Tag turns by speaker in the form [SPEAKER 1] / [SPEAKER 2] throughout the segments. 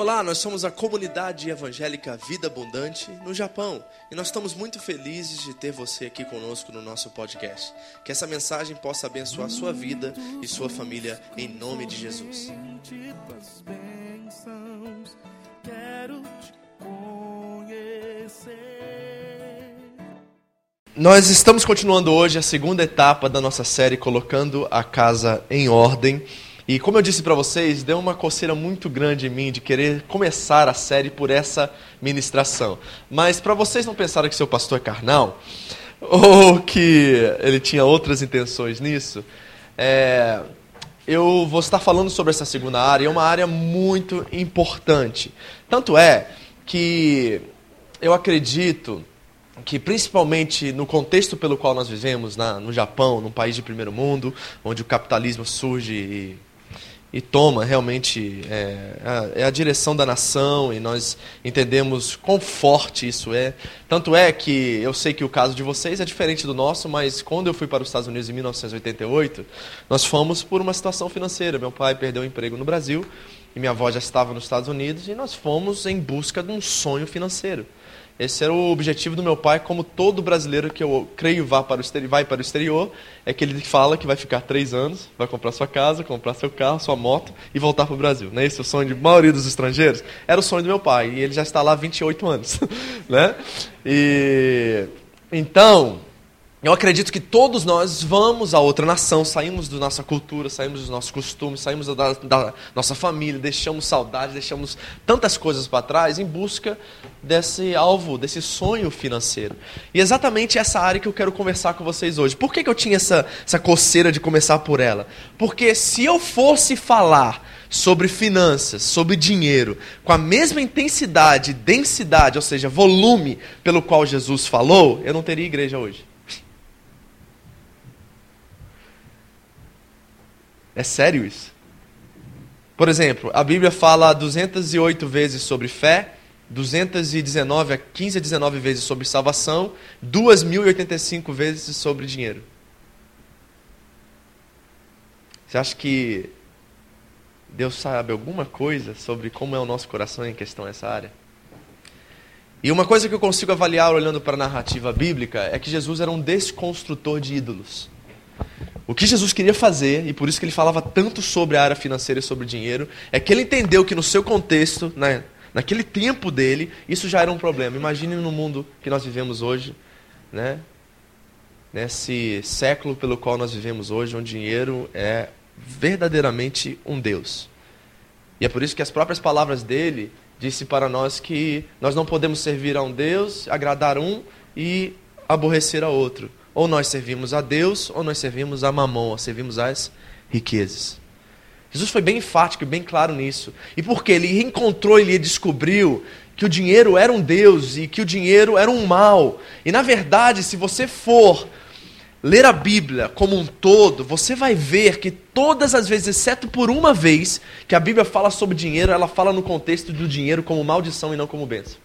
[SPEAKER 1] Olá, nós somos a comunidade evangélica Vida Abundante no Japão e nós estamos muito felizes de ter você aqui conosco no nosso podcast. Que essa mensagem possa abençoar sua vida e sua família em nome de Jesus. Nós estamos continuando hoje a segunda etapa da nossa série Colocando a Casa em Ordem. E como eu disse para vocês, deu uma coceira muito grande em mim de querer começar a série por essa ministração. Mas para vocês não pensarem que seu pastor é carnal, ou que ele tinha outras intenções nisso, é, eu vou estar falando sobre essa segunda área, é uma área muito importante. Tanto é que eu acredito que principalmente no contexto pelo qual nós vivemos, na, no Japão, num país de primeiro mundo, onde o capitalismo surge e e toma realmente é, a, é a direção da nação e nós entendemos quão forte isso é. Tanto é que eu sei que o caso de vocês é diferente do nosso, mas quando eu fui para os Estados Unidos em 1988, nós fomos por uma situação financeira. Meu pai perdeu o emprego no Brasil e minha avó já estava nos Estados Unidos e nós fomos em busca de um sonho financeiro. Esse era o objetivo do meu pai, como todo brasileiro que eu creio vá para o exterior, vai para o exterior, é que ele fala que vai ficar três anos, vai comprar sua casa, comprar seu carro, sua moto e voltar para o Brasil. Não é esse o sonho de maioria dos estrangeiros? Era o sonho do meu pai, e ele já está lá há 28 anos. né? E então, eu acredito que todos nós vamos a outra nação, saímos da nossa cultura, saímos dos nossos costumes, saímos da, da nossa família, deixamos saudade, deixamos tantas coisas para trás em busca desse alvo, desse sonho financeiro. E exatamente essa área que eu quero conversar com vocês hoje. Por que, que eu tinha essa, essa coceira de começar por ela? Porque se eu fosse falar sobre finanças, sobre dinheiro, com a mesma intensidade, densidade, ou seja, volume pelo qual Jesus falou, eu não teria igreja hoje. É sério isso? Por exemplo, a Bíblia fala 208 vezes sobre fé, 219 a 15 a 19 vezes sobre salvação, 2.085 vezes sobre dinheiro. Você acha que Deus sabe alguma coisa sobre como é o nosso coração em questão essa área? E uma coisa que eu consigo avaliar olhando para a narrativa bíblica é que Jesus era um desconstrutor de ídolos. O que Jesus queria fazer, e por isso que ele falava tanto sobre a área financeira e sobre dinheiro, é que ele entendeu que no seu contexto, né, naquele tempo dele, isso já era um problema. Imagine no mundo que nós vivemos hoje, né, nesse século pelo qual nós vivemos hoje, onde dinheiro é verdadeiramente um Deus. E é por isso que as próprias palavras dele disse para nós que nós não podemos servir a um Deus, agradar um e aborrecer a outro. Ou nós servimos a Deus, ou nós servimos a mamão, ou servimos às riquezas. Jesus foi bem enfático e bem claro nisso. E porque ele encontrou, ele descobriu que o dinheiro era um Deus e que o dinheiro era um mal. E na verdade, se você for ler a Bíblia como um todo, você vai ver que todas as vezes, exceto por uma vez, que a Bíblia fala sobre dinheiro, ela fala no contexto do dinheiro como maldição e não como bênção.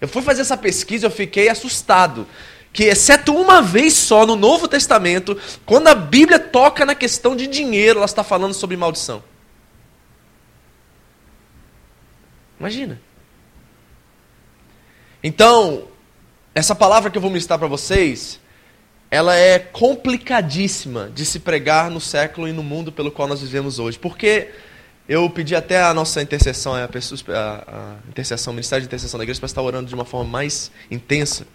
[SPEAKER 1] Eu fui fazer essa pesquisa, eu fiquei assustado que, exceto uma vez só no Novo Testamento, quando a Bíblia toca na questão de dinheiro, ela está falando sobre maldição. Imagina. Então, essa palavra que eu vou ministrar para vocês, ela é complicadíssima de se pregar no século e no mundo pelo qual nós vivemos hoje. Porque eu pedi até a nossa intercessão, a, pessoa, a, a intercessão, o Ministério de Intercessão da Igreja, para estar orando de uma forma mais intensa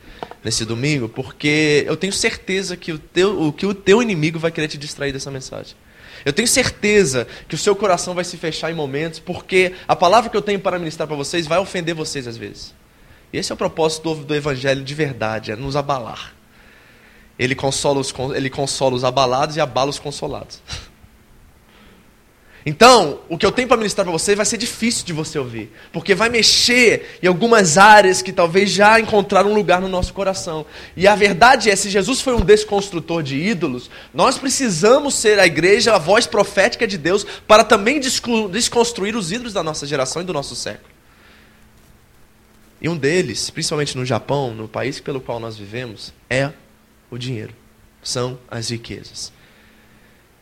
[SPEAKER 1] nesse domingo, porque eu tenho certeza que o teu, que o teu inimigo vai querer te distrair dessa mensagem. Eu tenho certeza que o seu coração vai se fechar em momentos, porque a palavra que eu tenho para ministrar para vocês vai ofender vocês às vezes. E esse é o propósito do, do Evangelho de verdade, é nos abalar. Ele consola os, ele consola os abalados e abala os consolados. Então, o que eu tenho para ministrar para você vai ser difícil de você ouvir, porque vai mexer em algumas áreas que talvez já encontraram um lugar no nosso coração. E a verdade é, se Jesus foi um desconstrutor de ídolos, nós precisamos ser a igreja, a voz profética de Deus, para também desconstruir os ídolos da nossa geração e do nosso século. E um deles, principalmente no Japão, no país pelo qual nós vivemos, é o dinheiro, são as riquezas.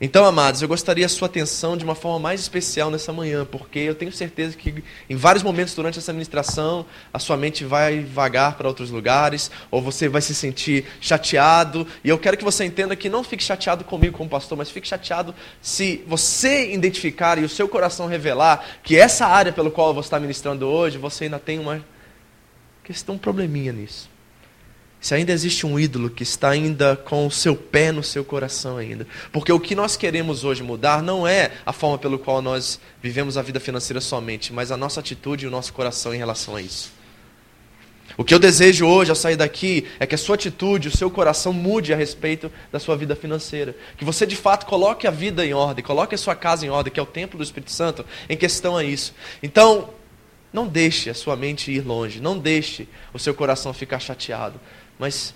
[SPEAKER 1] Então, amados, eu gostaria a sua atenção de uma forma mais especial nessa manhã, porque eu tenho certeza que em vários momentos durante essa ministração, a sua mente vai vagar para outros lugares, ou você vai se sentir chateado, e eu quero que você entenda que não fique chateado comigo como pastor, mas fique chateado se você identificar e o seu coração revelar que essa área pelo qual você está ministrando hoje, você ainda tem uma questão, um probleminha nisso. Se ainda existe um ídolo que está ainda com o seu pé no seu coração ainda. Porque o que nós queremos hoje mudar não é a forma pelo qual nós vivemos a vida financeira somente, mas a nossa atitude e o nosso coração em relação a isso. O que eu desejo hoje ao sair daqui é que a sua atitude, o seu coração mude a respeito da sua vida financeira. Que você de fato coloque a vida em ordem, coloque a sua casa em ordem, que é o templo do Espírito Santo, em questão a isso. Então, não deixe a sua mente ir longe, não deixe o seu coração ficar chateado. Mas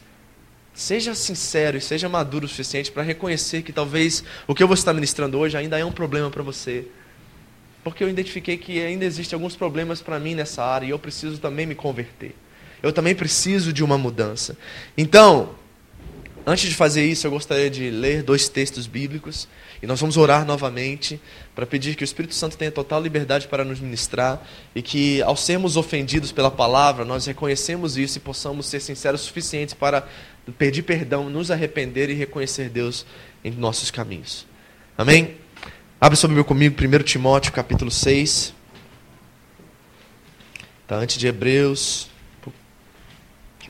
[SPEAKER 1] seja sincero e seja maduro o suficiente para reconhecer que talvez o que eu vou estar ministrando hoje ainda é um problema para você. Porque eu identifiquei que ainda existem alguns problemas para mim nessa área e eu preciso também me converter. Eu também preciso de uma mudança. Então, antes de fazer isso, eu gostaria de ler dois textos bíblicos e nós vamos orar novamente para pedir que o Espírito Santo tenha total liberdade para nos ministrar e que, ao sermos ofendidos pela palavra, nós reconhecemos isso e possamos ser sinceros o suficiente para pedir perdão, nos arrepender e reconhecer Deus em nossos caminhos. Amém? Abre sobre meu comigo 1 Timóteo capítulo 6. Está antes de Hebreus.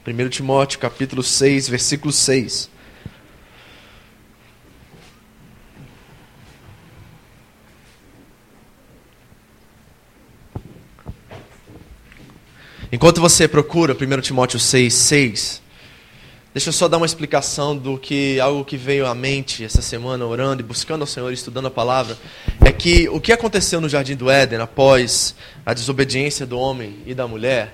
[SPEAKER 1] 1 Timóteo capítulo 6, versículo 6. Enquanto você procura 1 Timóteo 6, 6, deixa eu só dar uma explicação do que algo que veio à mente essa semana, orando e buscando ao Senhor, estudando a palavra, é que o que aconteceu no Jardim do Éden após a desobediência do homem e da mulher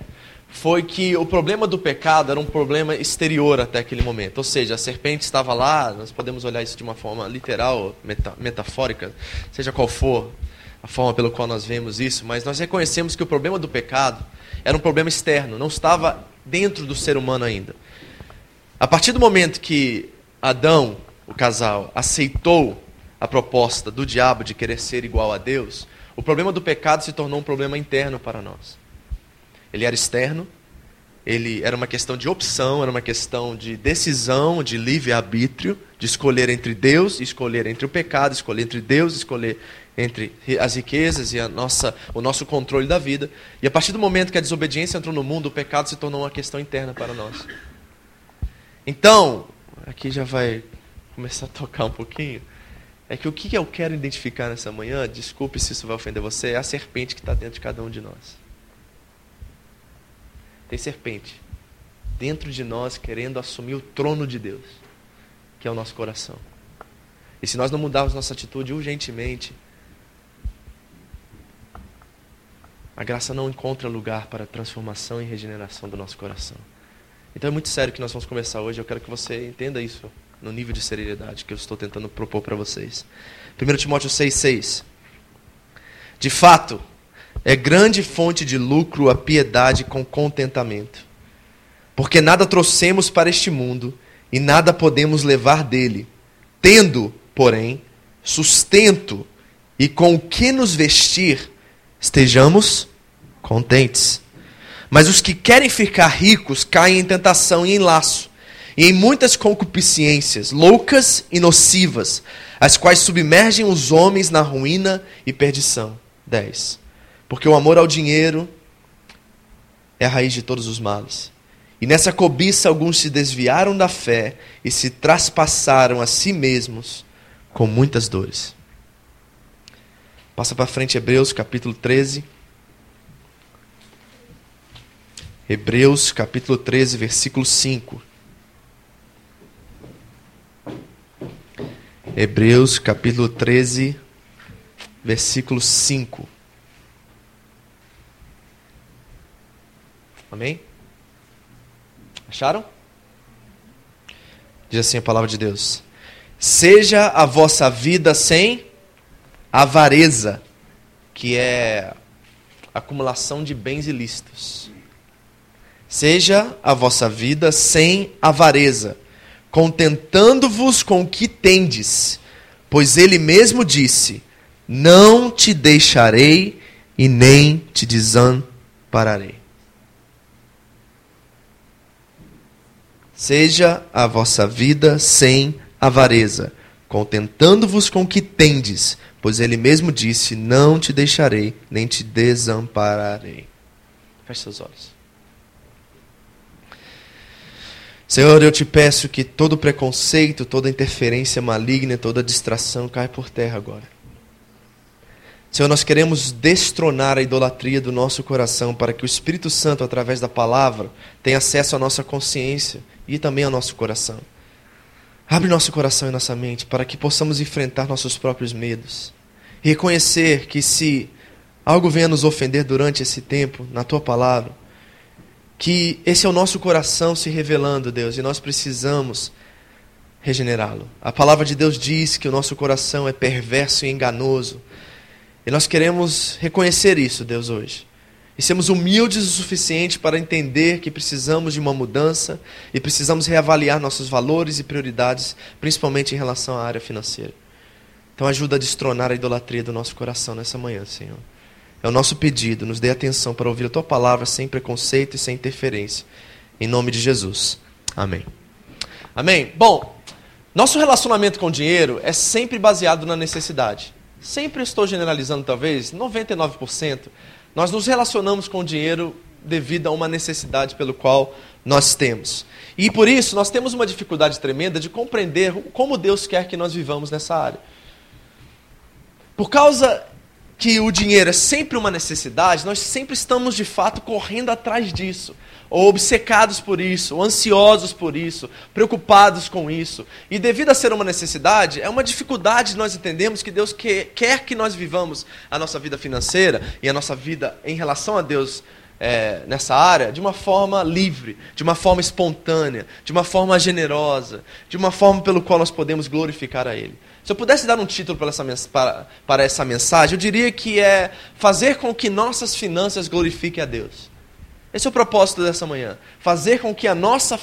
[SPEAKER 1] foi que o problema do pecado era um problema exterior até aquele momento. Ou seja, a serpente estava lá, nós podemos olhar isso de uma forma literal, meta, metafórica, seja qual for a forma pelo qual nós vemos isso, mas nós reconhecemos que o problema do pecado era um problema externo, não estava dentro do ser humano ainda. A partir do momento que Adão, o casal, aceitou a proposta do diabo de querer ser igual a Deus, o problema do pecado se tornou um problema interno para nós. Ele era externo, ele era uma questão de opção, era uma questão de decisão, de livre-arbítrio, de escolher entre Deus escolher entre o pecado, escolher entre Deus escolher entre as riquezas e a nossa, o nosso controle da vida. E a partir do momento que a desobediência entrou no mundo, o pecado se tornou uma questão interna para nós. Então, aqui já vai começar a tocar um pouquinho. É que o que eu quero identificar nessa manhã, desculpe se isso vai ofender você, é a serpente que está dentro de cada um de nós. Tem serpente dentro de nós querendo assumir o trono de Deus, que é o nosso coração. E se nós não mudarmos nossa atitude urgentemente, a graça não encontra lugar para transformação e regeneração do nosso coração. Então é muito sério que nós vamos começar hoje. Eu quero que você entenda isso no nível de seriedade que eu estou tentando propor para vocês. 1 Timóteo 6,6 De fato, é grande fonte de lucro a piedade com contentamento. Porque nada trouxemos para este mundo e nada podemos levar dele, tendo, porém, sustento e com o que nos vestir, estejamos contentes. Mas os que querem ficar ricos caem em tentação e em laço, e em muitas concupiscências loucas e nocivas, as quais submergem os homens na ruína e perdição. 10. Porque o amor ao dinheiro é a raiz de todos os males. E nessa cobiça alguns se desviaram da fé e se traspassaram a si mesmos com muitas dores. Passa para frente Hebreus capítulo 13. Hebreus capítulo 13, versículo 5. Hebreus capítulo 13, versículo 5. Amém? Acharam? Diz assim a palavra de Deus: Seja a vossa vida sem avareza, que é acumulação de bens ilícitos. Seja a vossa vida sem avareza, contentando-vos com o que tendes, pois ele mesmo disse: Não te deixarei e nem te desampararei. Seja a vossa vida sem avareza, contentando-vos com o que tendes, pois ele mesmo disse: Não te deixarei, nem te desampararei. Feche seus olhos. Senhor, eu te peço que todo preconceito, toda interferência maligna, toda distração caia por terra agora. Senhor, nós queremos destronar a idolatria do nosso coração para que o Espírito Santo, através da palavra, tenha acesso à nossa consciência e também ao nosso coração. Abre nosso coração e nossa mente para que possamos enfrentar nossos próprios medos. Reconhecer que se algo venha nos ofender durante esse tempo, na tua palavra, que esse é o nosso coração se revelando, Deus, e nós precisamos regenerá-lo. A palavra de Deus diz que o nosso coração é perverso e enganoso. E nós queremos reconhecer isso, Deus, hoje e sermos humildes o suficiente para entender que precisamos de uma mudança e precisamos reavaliar nossos valores e prioridades, principalmente em relação à área financeira. Então, ajuda a destronar a idolatria do nosso coração nessa manhã, Senhor. É o nosso pedido, nos dê atenção para ouvir a tua palavra sem preconceito e sem interferência. Em nome de Jesus. Amém. Amém. Bom, nosso relacionamento com o dinheiro é sempre baseado na necessidade. Sempre estou generalizando, talvez, 99% nós nos relacionamos com o dinheiro devido a uma necessidade pelo qual nós temos. E por isso nós temos uma dificuldade tremenda de compreender como Deus quer que nós vivamos nessa área. Por causa que o dinheiro é sempre uma necessidade, nós sempre estamos de fato correndo atrás disso ou obcecados por isso, ou ansiosos por isso, preocupados com isso. E devido a ser uma necessidade, é uma dificuldade nós entendemos que Deus quer que nós vivamos a nossa vida financeira e a nossa vida em relação a Deus é, nessa área de uma forma livre, de uma forma espontânea, de uma forma generosa, de uma forma pelo qual nós podemos glorificar a Ele. Se eu pudesse dar um título para essa, para, para essa mensagem, eu diria que é fazer com que nossas finanças glorifiquem a Deus. Esse é o propósito dessa manhã. Fazer com que a nossa,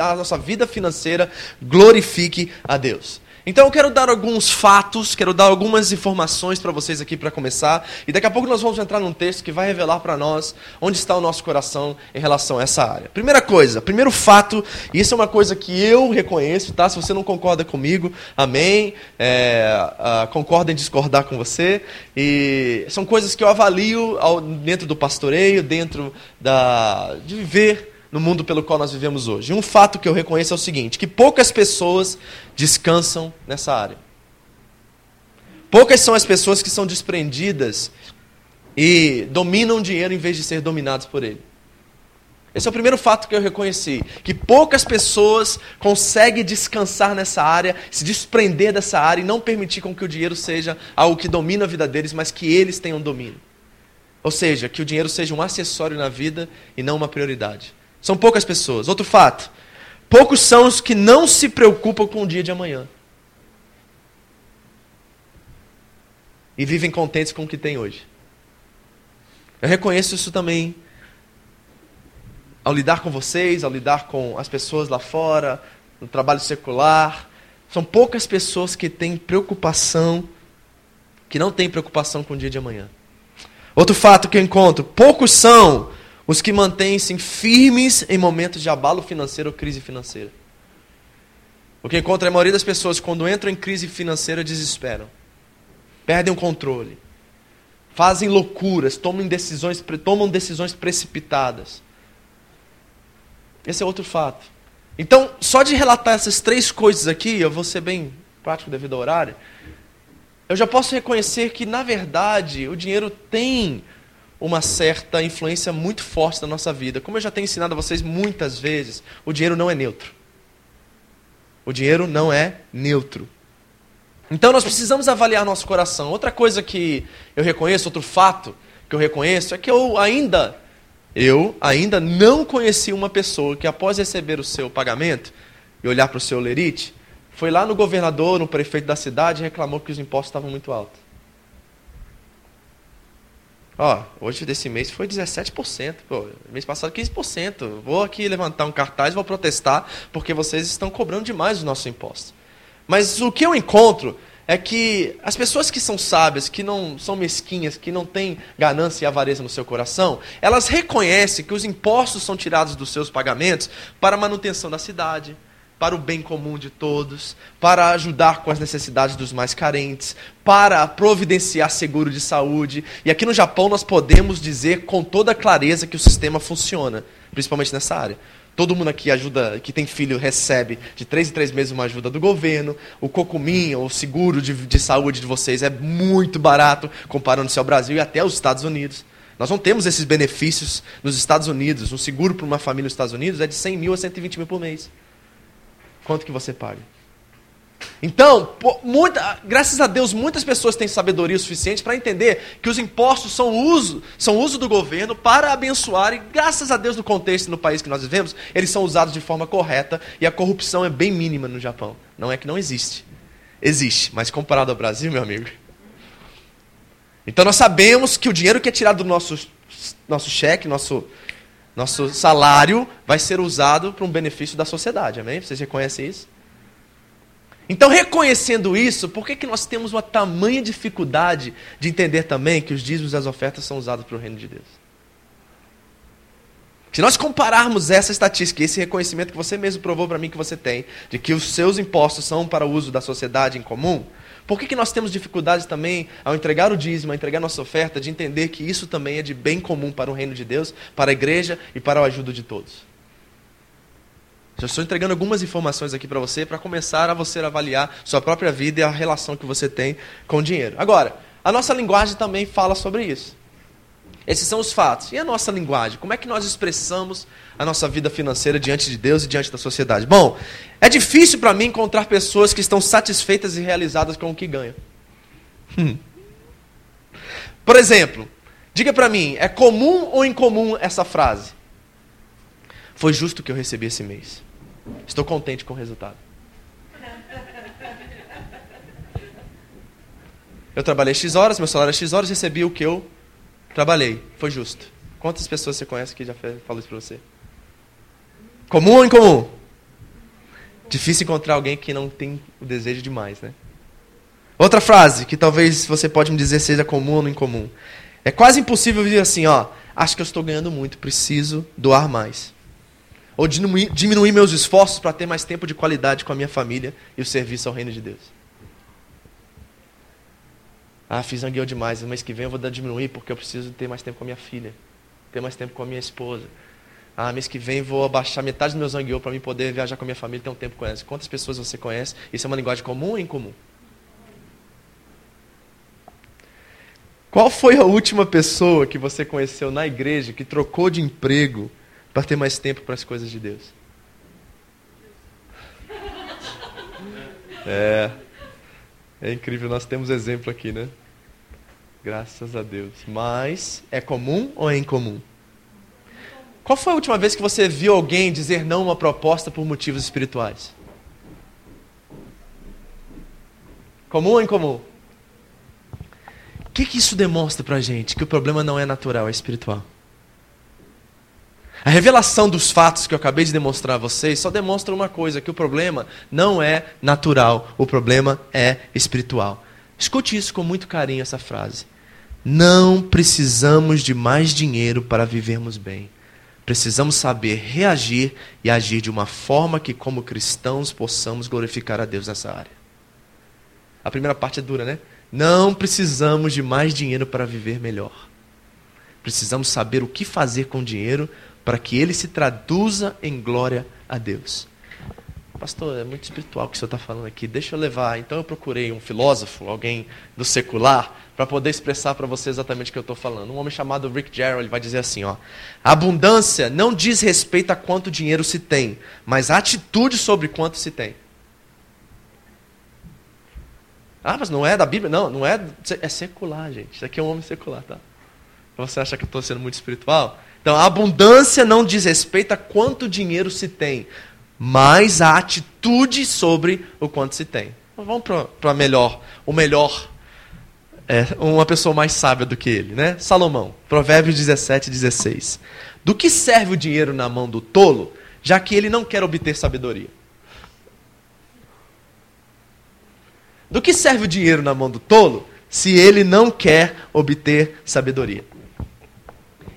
[SPEAKER 1] a nossa vida financeira glorifique a Deus. Então eu quero dar alguns fatos, quero dar algumas informações para vocês aqui para começar, e daqui a pouco nós vamos entrar num texto que vai revelar para nós onde está o nosso coração em relação a essa área. Primeira coisa, primeiro fato, e isso é uma coisa que eu reconheço, tá? Se você não concorda comigo, amém. É, uh, concorda em discordar com você. E são coisas que eu avalio ao, dentro do pastoreio, dentro da, de viver no mundo pelo qual nós vivemos hoje. E um fato que eu reconheço é o seguinte: que poucas pessoas descansam nessa área. Poucas são as pessoas que são desprendidas e dominam o dinheiro em vez de ser dominados por ele. Esse é o primeiro fato que eu reconheci. Que poucas pessoas conseguem descansar nessa área, se desprender dessa área e não permitir com que o dinheiro seja algo que domina a vida deles, mas que eles tenham domínio. Ou seja, que o dinheiro seja um acessório na vida e não uma prioridade. São poucas pessoas. Outro fato: poucos são os que não se preocupam com o dia de amanhã. E vivem contentes com o que têm hoje. Eu reconheço isso também ao lidar com vocês, ao lidar com as pessoas lá fora, no trabalho secular. São poucas pessoas que têm preocupação, que não têm preocupação com o dia de amanhã. Outro fato que eu encontro: poucos são os que mantêm-se firmes em momentos de abalo financeiro ou crise financeira. O que encontra a maioria das pessoas quando entram em crise financeira desesperam, perdem o controle, fazem loucuras, tomam decisões, tomam decisões precipitadas. Esse é outro fato. Então, só de relatar essas três coisas aqui, eu vou ser bem prático devido ao horário, eu já posso reconhecer que, na verdade, o dinheiro tem uma certa influência muito forte na nossa vida. Como eu já tenho ensinado a vocês muitas vezes, o dinheiro não é neutro. O dinheiro não é neutro. Então nós precisamos avaliar nosso coração. Outra coisa que eu reconheço, outro fato que eu reconheço é que eu ainda eu ainda não conheci uma pessoa que após receber o seu pagamento e olhar para o seu lerite, foi lá no governador, no prefeito da cidade e reclamou que os impostos estavam muito altos. Ó, hoje desse mês foi 17%. Pô, mês passado 15%. Vou aqui levantar um cartaz, vou protestar, porque vocês estão cobrando demais os nossos impostos. Mas o que eu encontro é que as pessoas que são sábias, que não são mesquinhas, que não têm ganância e avareza no seu coração, elas reconhecem que os impostos são tirados dos seus pagamentos para a manutenção da cidade, para o bem comum de todos, para ajudar com as necessidades dos mais carentes, para providenciar seguro de saúde. E aqui no Japão nós podemos dizer com toda clareza que o sistema funciona, principalmente nessa área. Todo mundo aqui ajuda, que tem filho, recebe de três em três meses uma ajuda do governo. O cocuminho, o seguro de, de saúde de vocês é muito barato comparando-se ao Brasil e até aos Estados Unidos. Nós não temos esses benefícios nos Estados Unidos. Um seguro para uma família nos Estados Unidos é de 100 mil a 120 mil por mês. Quanto que você paga? Então, muita, graças a Deus, muitas pessoas têm sabedoria suficiente para entender que os impostos são uso, são uso do governo para abençoar, e graças a Deus, no contexto no país que nós vivemos, eles são usados de forma correta e a corrupção é bem mínima no Japão. Não é que não existe. Existe, mas comparado ao Brasil, meu amigo. Então nós sabemos que o dinheiro que é tirado do nosso, nosso cheque, nosso, nosso salário, vai ser usado para um benefício da sociedade. Amém? Vocês reconhecem isso? Então, reconhecendo isso, por que, que nós temos uma tamanha dificuldade de entender também que os dízimos e as ofertas são usados para o reino de Deus? Se nós compararmos essa estatística, esse reconhecimento que você mesmo provou para mim que você tem, de que os seus impostos são para o uso da sociedade em comum, por que, que nós temos dificuldades também, ao entregar o dízimo, ao entregar nossa oferta, de entender que isso também é de bem comum para o reino de Deus, para a igreja e para o ajuda de todos? Já estou entregando algumas informações aqui para você, para começar a você avaliar sua própria vida e a relação que você tem com o dinheiro. Agora, a nossa linguagem também fala sobre isso. Esses são os fatos. E a nossa linguagem? Como é que nós expressamos a nossa vida financeira diante de Deus e diante da sociedade? Bom, é difícil para mim encontrar pessoas que estão satisfeitas e realizadas com o que ganham. Hum. Por exemplo, diga para mim, é comum ou incomum essa frase? Foi justo que eu recebi esse mês. Estou contente com o resultado. Eu trabalhei X horas, meu salário é X horas, recebi o que eu trabalhei. Foi justo. Quantas pessoas você conhece que já falou isso para você? Comum ou incomum? Difícil encontrar alguém que não tem o desejo demais, né? Outra frase que talvez você pode me dizer seja comum ou não incomum. É quase impossível dizer assim, ó, acho que eu estou ganhando muito, preciso doar mais ou diminuir, diminuir meus esforços para ter mais tempo de qualidade com a minha família e o serviço ao reino de Deus. Ah, fiz angueu demais, mês que vem eu vou diminuir porque eu preciso ter mais tempo com a minha filha, ter mais tempo com a minha esposa. Ah, mês que vem vou abaixar metade do meu zangueu para mim poder viajar com a minha família e ter um tempo com elas. Quantas pessoas você conhece? Isso é uma linguagem comum ou incomum? Qual foi a última pessoa que você conheceu na igreja que trocou de emprego para ter mais tempo para as coisas de Deus. É, é incrível, nós temos exemplo aqui, né? Graças a Deus. Mas é comum ou é incomum? Qual foi a última vez que você viu alguém dizer não a uma proposta por motivos espirituais? Comum ou incomum? O que, que isso demonstra para a gente? Que o problema não é natural, é espiritual. A revelação dos fatos que eu acabei de demonstrar a vocês só demonstra uma coisa: que o problema não é natural, o problema é espiritual. Escute isso com muito carinho, essa frase. Não precisamos de mais dinheiro para vivermos bem. Precisamos saber reagir e agir de uma forma que, como cristãos, possamos glorificar a Deus nessa área. A primeira parte é dura, né? Não precisamos de mais dinheiro para viver melhor. Precisamos saber o que fazer com o dinheiro para que ele se traduza em glória a Deus. Pastor, é muito espiritual o que o senhor está falando aqui. Deixa eu levar. Então eu procurei um filósofo, alguém do secular, para poder expressar para você exatamente o que eu estou falando. Um homem chamado Rick ele vai dizer assim: ó, a abundância não diz respeito a quanto dinheiro se tem, mas a atitude sobre quanto se tem. Ah, mas não é da Bíblia? Não, não é. É secular, gente. Isso aqui é um homem secular, tá? Você acha que eu estou sendo muito espiritual? Então, a abundância não diz respeito a quanto dinheiro se tem, mas a atitude sobre o quanto se tem. Vamos para melhor, o melhor, é, uma pessoa mais sábia do que ele, né? Salomão, Provérbios 17, 16. Do que serve o dinheiro na mão do tolo, já que ele não quer obter sabedoria? Do que serve o dinheiro na mão do tolo se ele não quer obter sabedoria?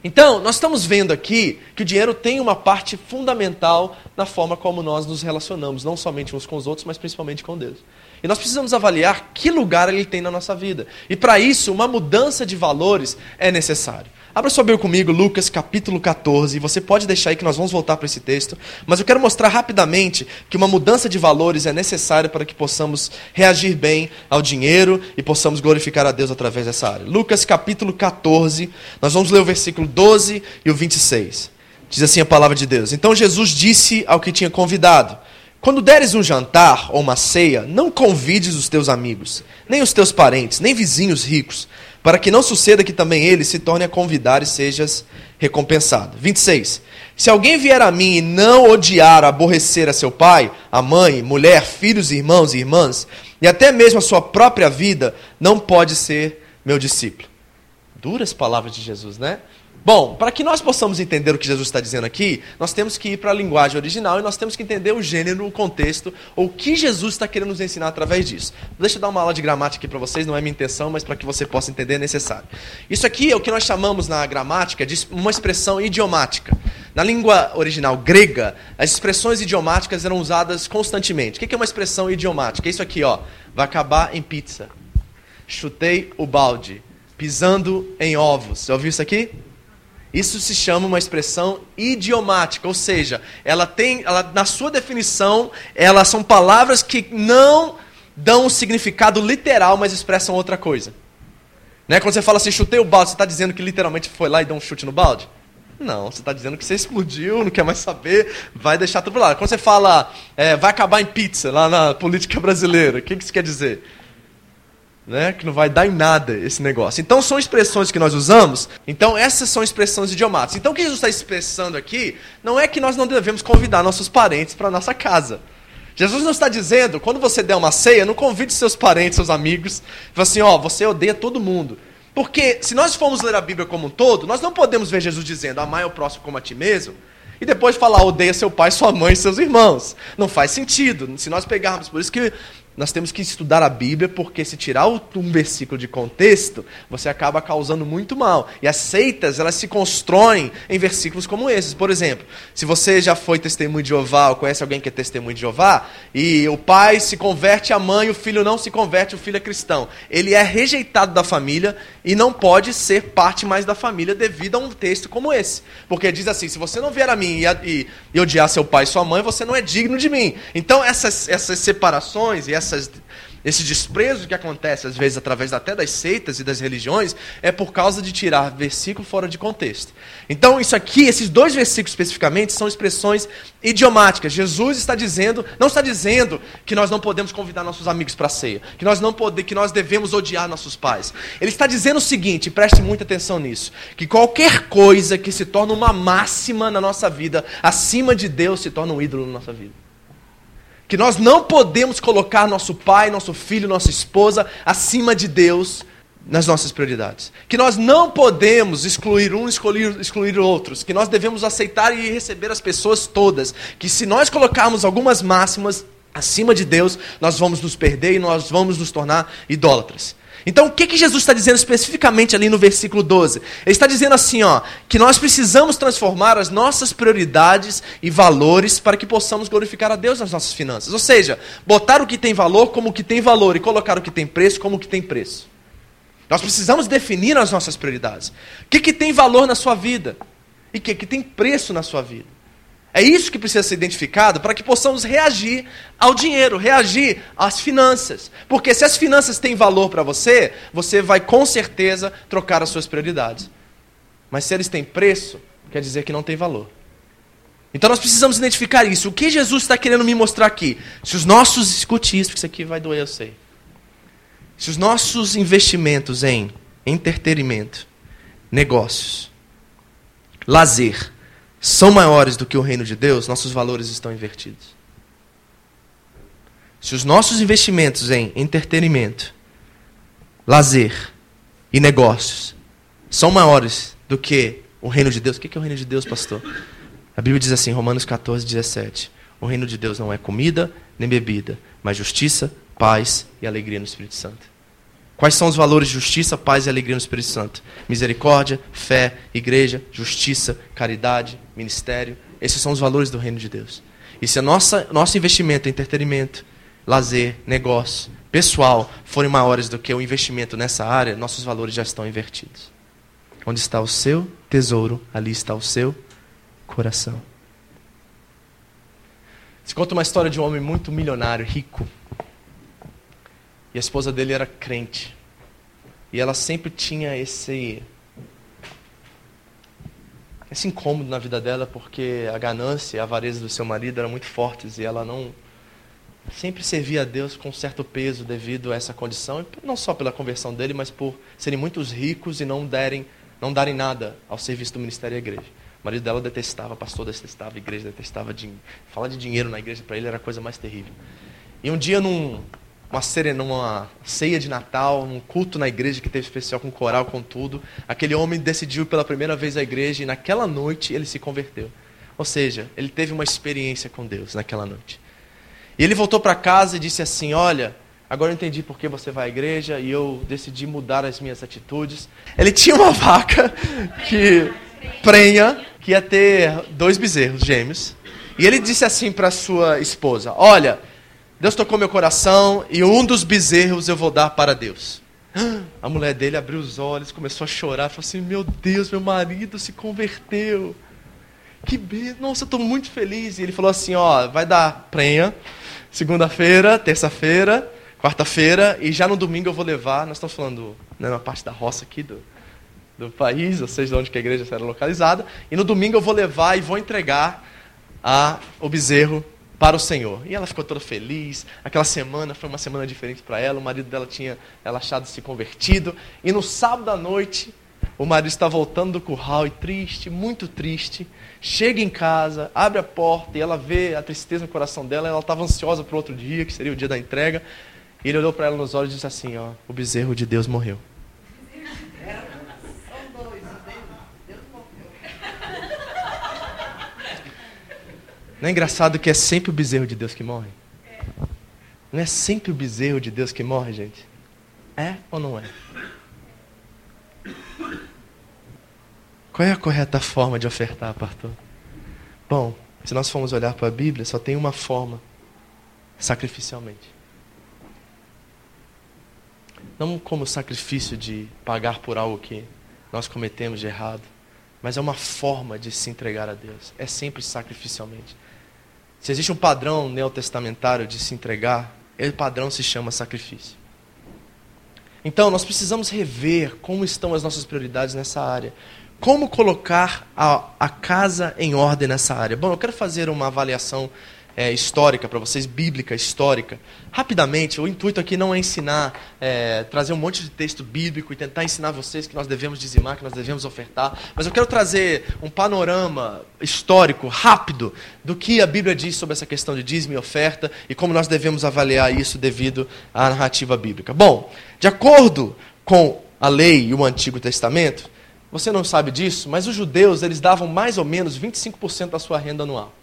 [SPEAKER 1] Então, nós estamos vendo aqui que o dinheiro tem uma parte fundamental na forma como nós nos relacionamos, não somente uns com os outros, mas principalmente com Deus. E nós precisamos avaliar que lugar ele tem na nossa vida. E para isso, uma mudança de valores é necessário. Abra sua Bíblia comigo, Lucas capítulo 14. Você pode deixar aí que nós vamos voltar para esse texto. Mas eu quero mostrar rapidamente que uma mudança de valores é necessária para que possamos reagir bem ao dinheiro e possamos glorificar a Deus através dessa área. Lucas capítulo 14, nós vamos ler o versículo 12 e o 26. Diz assim a palavra de Deus: Então Jesus disse ao que tinha convidado: Quando deres um jantar ou uma ceia, não convides os teus amigos, nem os teus parentes, nem vizinhos ricos para que não suceda que também ele se torne a convidar e sejas recompensado. 26. Se alguém vier a mim e não odiar, aborrecer a seu pai, a mãe, mulher, filhos, irmãos e irmãs, e até mesmo a sua própria vida, não pode ser meu discípulo. Duras palavras de Jesus, né? Bom, para que nós possamos entender o que Jesus está dizendo aqui, nós temos que ir para a linguagem original e nós temos que entender o gênero, o contexto, ou o que Jesus está querendo nos ensinar através disso. Deixa eu dar uma aula de gramática aqui para vocês, não é minha intenção, mas para que você possa entender é necessário. Isso aqui é o que nós chamamos na gramática de uma expressão idiomática. Na língua original grega, as expressões idiomáticas eram usadas constantemente. O que é uma expressão idiomática? Isso aqui, ó. Vai acabar em pizza. Chutei o balde. Pisando em ovos. Já ouviu isso aqui? Isso se chama uma expressão idiomática, ou seja, ela tem, ela, na sua definição, elas são palavras que não dão um significado literal, mas expressam outra coisa. Né? Quando você fala assim, chutei o balde, você está dizendo que literalmente foi lá e deu um chute no balde? Não, você está dizendo que você explodiu, não quer mais saber, vai deixar tudo lá. Quando você fala, é, vai acabar em pizza, lá na política brasileira, o que, que isso quer dizer? Né, que não vai dar em nada esse negócio. Então são expressões que nós usamos. Então essas são expressões idiomáticas. Então o que Jesus está expressando aqui não é que nós não devemos convidar nossos parentes para nossa casa. Jesus não está dizendo, quando você der uma ceia, não convide seus parentes, seus amigos, fala assim, ó, oh, você odeia todo mundo. Porque se nós formos ler a Bíblia como um todo, nós não podemos ver Jesus dizendo, amai o próximo como a ti mesmo, e depois falar, odeia seu pai, sua mãe e seus irmãos. Não faz sentido. Se nós pegarmos, por isso que nós temos que estudar a Bíblia, porque se tirar um versículo de contexto, você acaba causando muito mal. E as seitas, elas se constroem em versículos como esses. Por exemplo, se você já foi testemunho de Jeová, ou conhece alguém que é testemunho de Jeová, e o pai se converte à mãe, o filho não se converte, o filho é cristão. Ele é rejeitado da família e não pode ser parte mais da família devido a um texto como esse. Porque diz assim, se você não vier a mim e, e, e odiar seu pai e sua mãe, você não é digno de mim. Então essas, essas separações e esse desprezo que acontece, às vezes, através até das seitas e das religiões, é por causa de tirar versículo fora de contexto. Então, isso aqui, esses dois versículos especificamente, são expressões idiomáticas. Jesus está dizendo, não está dizendo que nós não podemos convidar nossos amigos para a ceia, que nós, não pode, que nós devemos odiar nossos pais. Ele está dizendo o seguinte, preste muita atenção nisso, que qualquer coisa que se torna uma máxima na nossa vida, acima de Deus, se torna um ídolo na nossa vida que nós não podemos colocar nosso pai, nosso filho, nossa esposa acima de Deus nas nossas prioridades. Que nós não podemos excluir um, excluir, excluir outros. Que nós devemos aceitar e receber as pessoas todas. Que se nós colocarmos algumas máximas acima de Deus, nós vamos nos perder e nós vamos nos tornar idólatras. Então, o que, que Jesus está dizendo especificamente ali no versículo 12? Ele está dizendo assim, ó, que nós precisamos transformar as nossas prioridades e valores para que possamos glorificar a Deus nas nossas finanças. Ou seja, botar o que tem valor como o que tem valor e colocar o que tem preço como o que tem preço. Nós precisamos definir as nossas prioridades. O que, que tem valor na sua vida? E o que, que tem preço na sua vida? É isso que precisa ser identificado para que possamos reagir ao dinheiro, reagir às finanças. Porque se as finanças têm valor para você, você vai com certeza trocar as suas prioridades. Mas se eles têm preço, quer dizer que não tem valor. Então nós precisamos identificar isso. O que Jesus está querendo me mostrar aqui? Se os nossos, escute isso, porque isso aqui vai doer, eu sei. Se os nossos investimentos em entretenimento, negócios, lazer, são maiores do que o reino de Deus, nossos valores estão invertidos. Se os nossos investimentos em entretenimento, lazer e negócios são maiores do que o reino de Deus, o que é o reino de Deus, pastor? A Bíblia diz assim, Romanos 14, 17: O reino de Deus não é comida nem bebida, mas justiça, paz e alegria no Espírito Santo. Quais são os valores de justiça, paz e alegria no Espírito Santo? Misericórdia, fé, igreja, justiça, caridade, ministério. Esses são os valores do reino de Deus. E se nossa, nosso investimento em entretenimento, lazer, negócio, pessoal forem maiores do que o investimento nessa área, nossos valores já estão invertidos. Onde está o seu tesouro, ali está o seu coração. Se conta uma história de um homem muito milionário, rico, e a esposa dele era crente. E ela sempre tinha esse esse incômodo na vida dela porque a ganância e a avareza do seu marido eram muito fortes e ela não sempre servia a Deus com certo peso devido a essa condição, não só pela conversão dele, mas por serem muitos ricos e não derem não darem nada ao serviço do ministério à igreja. O marido dela detestava, pastor detestava, igreja detestava dinheiro. Falar de dinheiro na igreja para ele era a coisa mais terrível. E um dia num uma, serena, uma ceia de Natal, um culto na igreja que teve especial com coral, com tudo. Aquele homem decidiu pela primeira vez a igreja e naquela noite ele se converteu. Ou seja, ele teve uma experiência com Deus naquela noite. E ele voltou para casa e disse assim: Olha, agora eu entendi por que você vai à igreja e eu decidi mudar as minhas atitudes. Ele tinha uma vaca que prenha, que ia ter dois bezerros gêmeos. E ele disse assim para sua esposa: Olha Deus tocou meu coração e um dos bezerros eu vou dar para Deus. A mulher dele abriu os olhos, começou a chorar, falou assim: Meu Deus, meu marido se converteu. Que bem, nossa, eu estou muito feliz. E ele falou assim: Ó, vai dar prenha, segunda-feira, terça-feira, quarta-feira, e já no domingo eu vou levar. Nós estamos falando né, na parte da roça aqui do, do país, ou seja, de onde que a igreja será localizada. E no domingo eu vou levar e vou entregar a, o bezerro para o Senhor. E ela ficou toda feliz. Aquela semana foi uma semana diferente para ela. O marido dela tinha relaxado se convertido. E no sábado à noite, o marido está voltando do curral e triste, muito triste. Chega em casa, abre a porta e ela vê a tristeza no coração dela. Ela estava ansiosa para o outro dia, que seria o dia da entrega. E ele olhou para ela nos olhos e disse assim: ó, O bezerro de Deus morreu. Não é engraçado que é sempre o bezerro de Deus que morre? Não é sempre o bezerro de Deus que morre, gente? É ou não é? Qual é a correta forma de ofertar, pastor? Bom, se nós formos olhar para a Bíblia, só tem uma forma: sacrificialmente. Não como sacrifício de pagar por algo que nós cometemos de errado, mas é uma forma de se entregar a Deus. É sempre sacrificialmente. Se existe um padrão neotestamentário de se entregar, esse padrão se chama sacrifício. Então, nós precisamos rever como estão as nossas prioridades nessa área. Como colocar a, a casa em ordem nessa área? Bom, eu quero fazer uma avaliação é, histórica para vocês, bíblica, histórica. Rapidamente, o intuito aqui não é ensinar, é, trazer um monte de texto bíblico e tentar ensinar vocês que nós devemos dizimar, que nós devemos ofertar, mas eu quero trazer um panorama histórico, rápido, do que a Bíblia diz sobre essa questão de dízimo e oferta e como nós devemos avaliar isso devido à narrativa bíblica. Bom, de acordo com a lei e o Antigo Testamento, você não sabe disso, mas os judeus eles davam mais ou menos 25% da sua renda anual.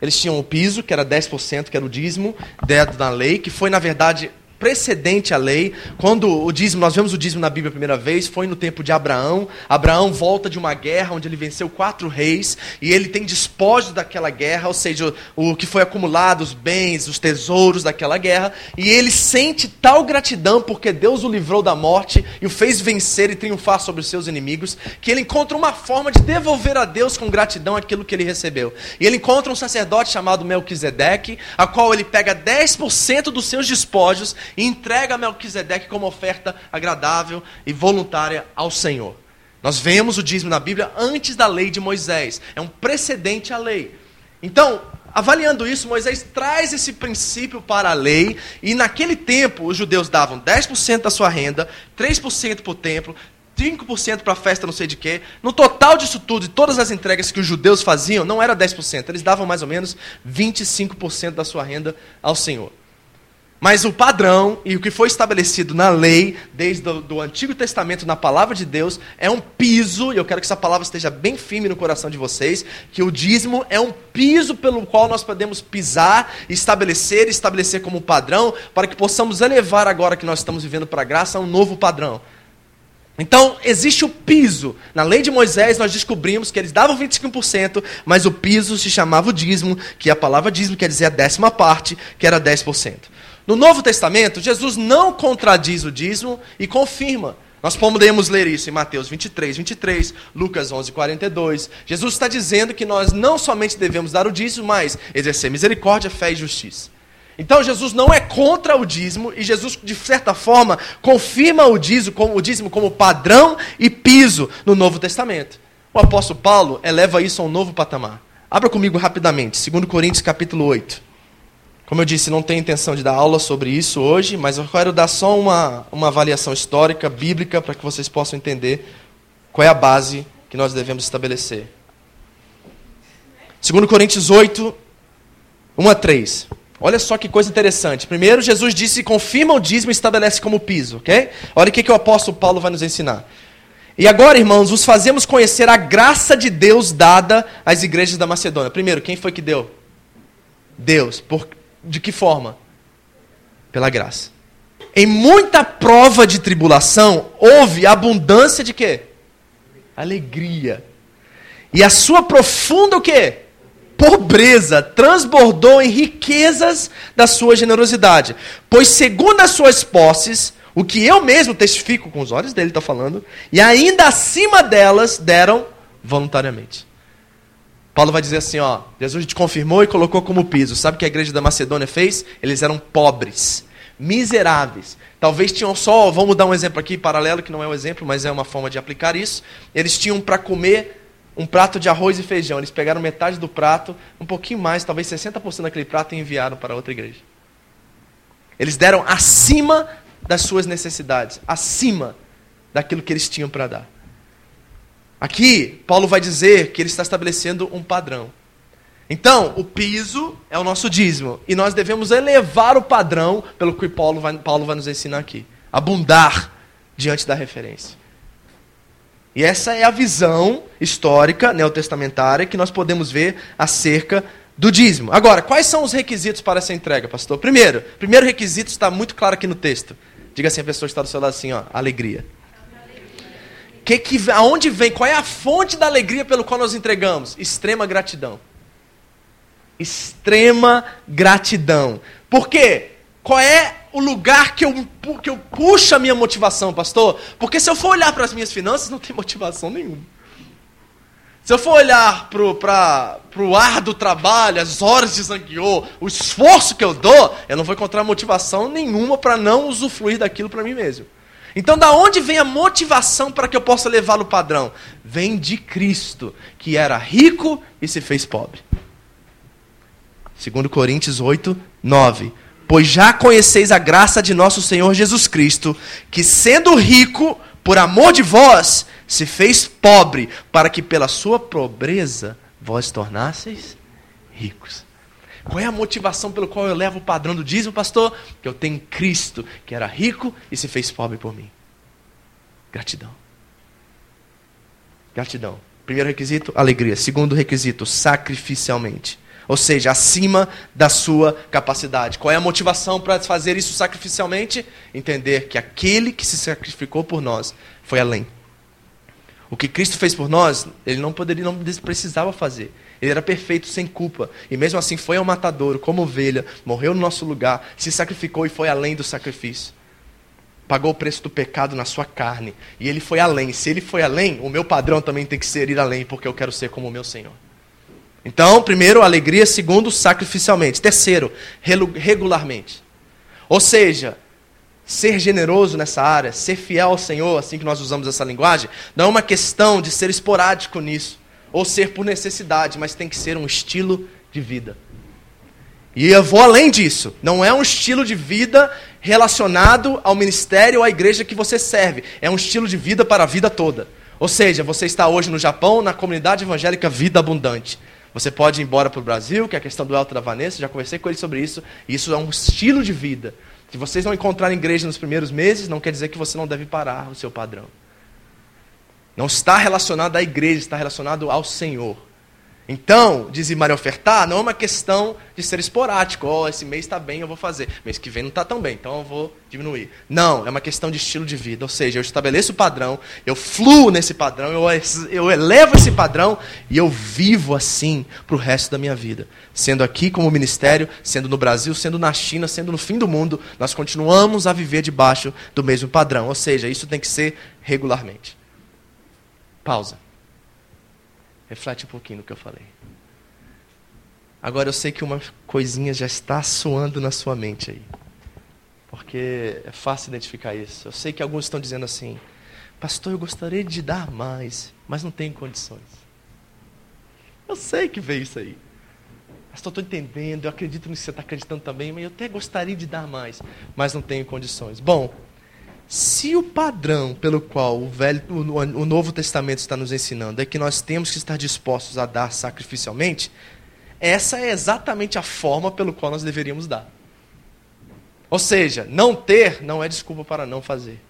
[SPEAKER 1] Eles tinham o piso, que era 10%, que era o dízimo dado na lei, que foi, na verdade, precedente à lei. Quando o dízimo, nós vemos o dízimo na Bíblia a primeira vez, foi no tempo de Abraão. Abraão volta de uma guerra onde ele venceu quatro reis e ele tem despojos daquela guerra, ou seja, o, o que foi acumulado, os bens, os tesouros daquela guerra, e ele sente tal gratidão porque Deus o livrou da morte e o fez vencer e triunfar sobre os seus inimigos, que ele encontra uma forma de devolver a Deus com gratidão aquilo que ele recebeu. E ele encontra um sacerdote chamado Melquisedeque, a qual ele pega 10% dos seus despojos e entrega Melquisedeque como oferta agradável e voluntária ao Senhor. Nós vemos o dízimo na Bíblia antes da lei de Moisés. É um precedente à lei. Então, avaliando isso, Moisés traz esse princípio para a lei, e naquele tempo os judeus davam 10% da sua renda, 3% para o templo, 5% para a festa não sei de quê. No total disso tudo, de todas as entregas que os judeus faziam, não era 10%, eles davam mais ou menos 25% da sua renda ao Senhor. Mas o padrão e o que foi estabelecido na lei, desde o Antigo Testamento, na palavra de Deus, é um piso, e eu quero que essa palavra esteja bem firme no coração de vocês, que o dízimo é um piso pelo qual nós podemos pisar, estabelecer, estabelecer como padrão, para que possamos elevar agora que nós estamos vivendo para a graça a um novo padrão. Então, existe o piso. Na lei de Moisés, nós descobrimos que eles davam 25%, mas o piso se chamava o dízimo, que a palavra dízimo quer dizer a décima parte, que era 10%. No Novo Testamento, Jesus não contradiz o dízimo e confirma. Nós podemos ler isso em Mateus 23, 23, Lucas 11, 42. Jesus está dizendo que nós não somente devemos dar o dízimo, mas exercer misericórdia, fé e justiça. Então Jesus não é contra o dízimo e Jesus, de certa forma, confirma o dízimo, como, padrão e piso no Novo Testamento. O apóstolo Paulo eleva isso a um novo patamar. Abra comigo rapidamente, 2 Coríntios capítulo 8. Como eu disse, não tenho intenção de dar aula sobre isso hoje, mas eu quero dar só uma, uma avaliação histórica, bíblica, para que vocês possam entender qual é a base que nós devemos estabelecer. 2 Coríntios 8, 1 a 3. Olha só que coisa interessante. Primeiro, Jesus disse: confirma o dízimo e estabelece como piso, ok? Olha o que, que o apóstolo Paulo vai nos ensinar. E agora, irmãos, os fazemos conhecer a graça de Deus dada às igrejas da Macedônia. Primeiro, quem foi que deu? Deus. Por, de que forma? Pela graça. Em muita prova de tribulação, houve abundância de quê? Alegria. E a sua profunda o quê? pobreza transbordou em riquezas da sua generosidade. Pois, segundo as suas posses, o que eu mesmo testifico com os olhos dele, está falando, e ainda acima delas deram voluntariamente. Paulo vai dizer assim: ó, Jesus te confirmou e colocou como piso. Sabe o que a igreja da Macedônia fez? Eles eram pobres, miseráveis. Talvez tinham só, vamos dar um exemplo aqui paralelo, que não é um exemplo, mas é uma forma de aplicar isso. Eles tinham para comer um prato de arroz e feijão. Eles pegaram metade do prato, um pouquinho mais, talvez 60% daquele prato e enviaram para outra igreja. Eles deram acima das suas necessidades, acima daquilo que eles tinham para dar. Aqui, Paulo vai dizer que ele está estabelecendo um padrão. Então, o piso é o nosso dízimo. E nós devemos elevar o padrão pelo que Paulo vai, Paulo vai nos ensinar aqui. Abundar diante da referência. E essa é a visão histórica, neotestamentária, que nós podemos ver acerca do dízimo. Agora, quais são os requisitos para essa entrega, pastor? Primeiro, primeiro requisito está muito claro aqui no texto. Diga assim, a pessoa está do seu lado assim, ó, alegria. Que que, aonde vem, qual é a fonte da alegria pelo qual nós entregamos? Extrema gratidão. Extrema gratidão. Por quê? Qual é o lugar que eu, que eu puxo a minha motivação, pastor? Porque se eu for olhar para as minhas finanças, não tem motivação nenhuma. Se eu for olhar para o ar do trabalho, as horas de zangueô, o esforço que eu dou, eu não vou encontrar motivação nenhuma para não usufruir daquilo para mim mesmo. Então, da onde vem a motivação para que eu possa levar o padrão? Vem de Cristo, que era rico e se fez pobre. Segundo Coríntios 8, 9. Pois já conheceis a graça de nosso Senhor Jesus Cristo, que sendo rico, por amor de vós, se fez pobre, para que pela sua pobreza vós tornasseis ricos. Qual é a motivação pelo qual eu levo o padrão do dízimo, pastor? Que eu tenho Cristo, que era rico e se fez pobre por mim. Gratidão. Gratidão. Primeiro requisito, alegria. Segundo requisito, sacrificialmente ou seja, acima da sua capacidade. Qual é a motivação para fazer isso sacrificialmente? Entender que aquele que se sacrificou por nós foi além. O que Cristo fez por nós, ele não poderia, não precisava fazer. Ele era perfeito, sem culpa. E mesmo assim foi ao matadouro, como ovelha, morreu no nosso lugar, se sacrificou e foi além do sacrifício. Pagou o preço do pecado na sua carne. E ele foi além. Se ele foi além, o meu padrão também tem que ser ir além, porque eu quero ser como o meu Senhor. Então, primeiro, alegria. Segundo, sacrificialmente. Terceiro, regularmente. Ou seja, ser generoso nessa área, ser fiel ao Senhor, assim que nós usamos essa linguagem, não é uma questão de ser esporádico nisso, ou ser por necessidade, mas tem que ser um estilo de vida. E eu vou além disso. Não é um estilo de vida relacionado ao ministério ou à igreja que você serve. É um estilo de vida para a vida toda. Ou seja, você está hoje no Japão, na comunidade evangélica Vida Abundante. Você pode ir embora para o Brasil, que é a questão do Elton da Vanessa, já conversei com ele sobre isso. Isso é um estilo de vida. Se vocês não encontrarem igreja nos primeiros meses, não quer dizer que você não deve parar o seu padrão. Não está relacionado à igreja, está relacionado ao Senhor. Então, dizimar e ofertar não é uma questão de ser esporádico. Oh, esse mês está bem, eu vou fazer. Mês que vem não está tão bem, então eu vou diminuir. Não, é uma questão de estilo de vida. Ou seja, eu estabeleço o padrão, eu fluo nesse padrão, eu, eu elevo esse padrão e eu vivo assim para o resto da minha vida. Sendo aqui como ministério, sendo no Brasil, sendo na China, sendo no fim do mundo, nós continuamos a viver debaixo do mesmo padrão. Ou seja, isso tem que ser regularmente. Pausa. Reflete um pouquinho no que eu falei. Agora eu sei que uma coisinha já está soando na sua mente aí. Porque é fácil identificar isso. Eu sei que alguns estão dizendo assim: Pastor, eu gostaria de dar mais, mas não tenho condições. Eu sei que veio isso aí. Pastor, estou entendendo, eu acredito nisso que você está acreditando também, mas eu até gostaria de dar mais, mas não tenho condições. Bom, se o padrão pelo qual o, velho, o, o Novo Testamento está nos ensinando é que nós temos que estar dispostos a dar sacrificialmente, essa é exatamente a forma pelo qual nós deveríamos dar. Ou seja, não ter não é desculpa para não fazer.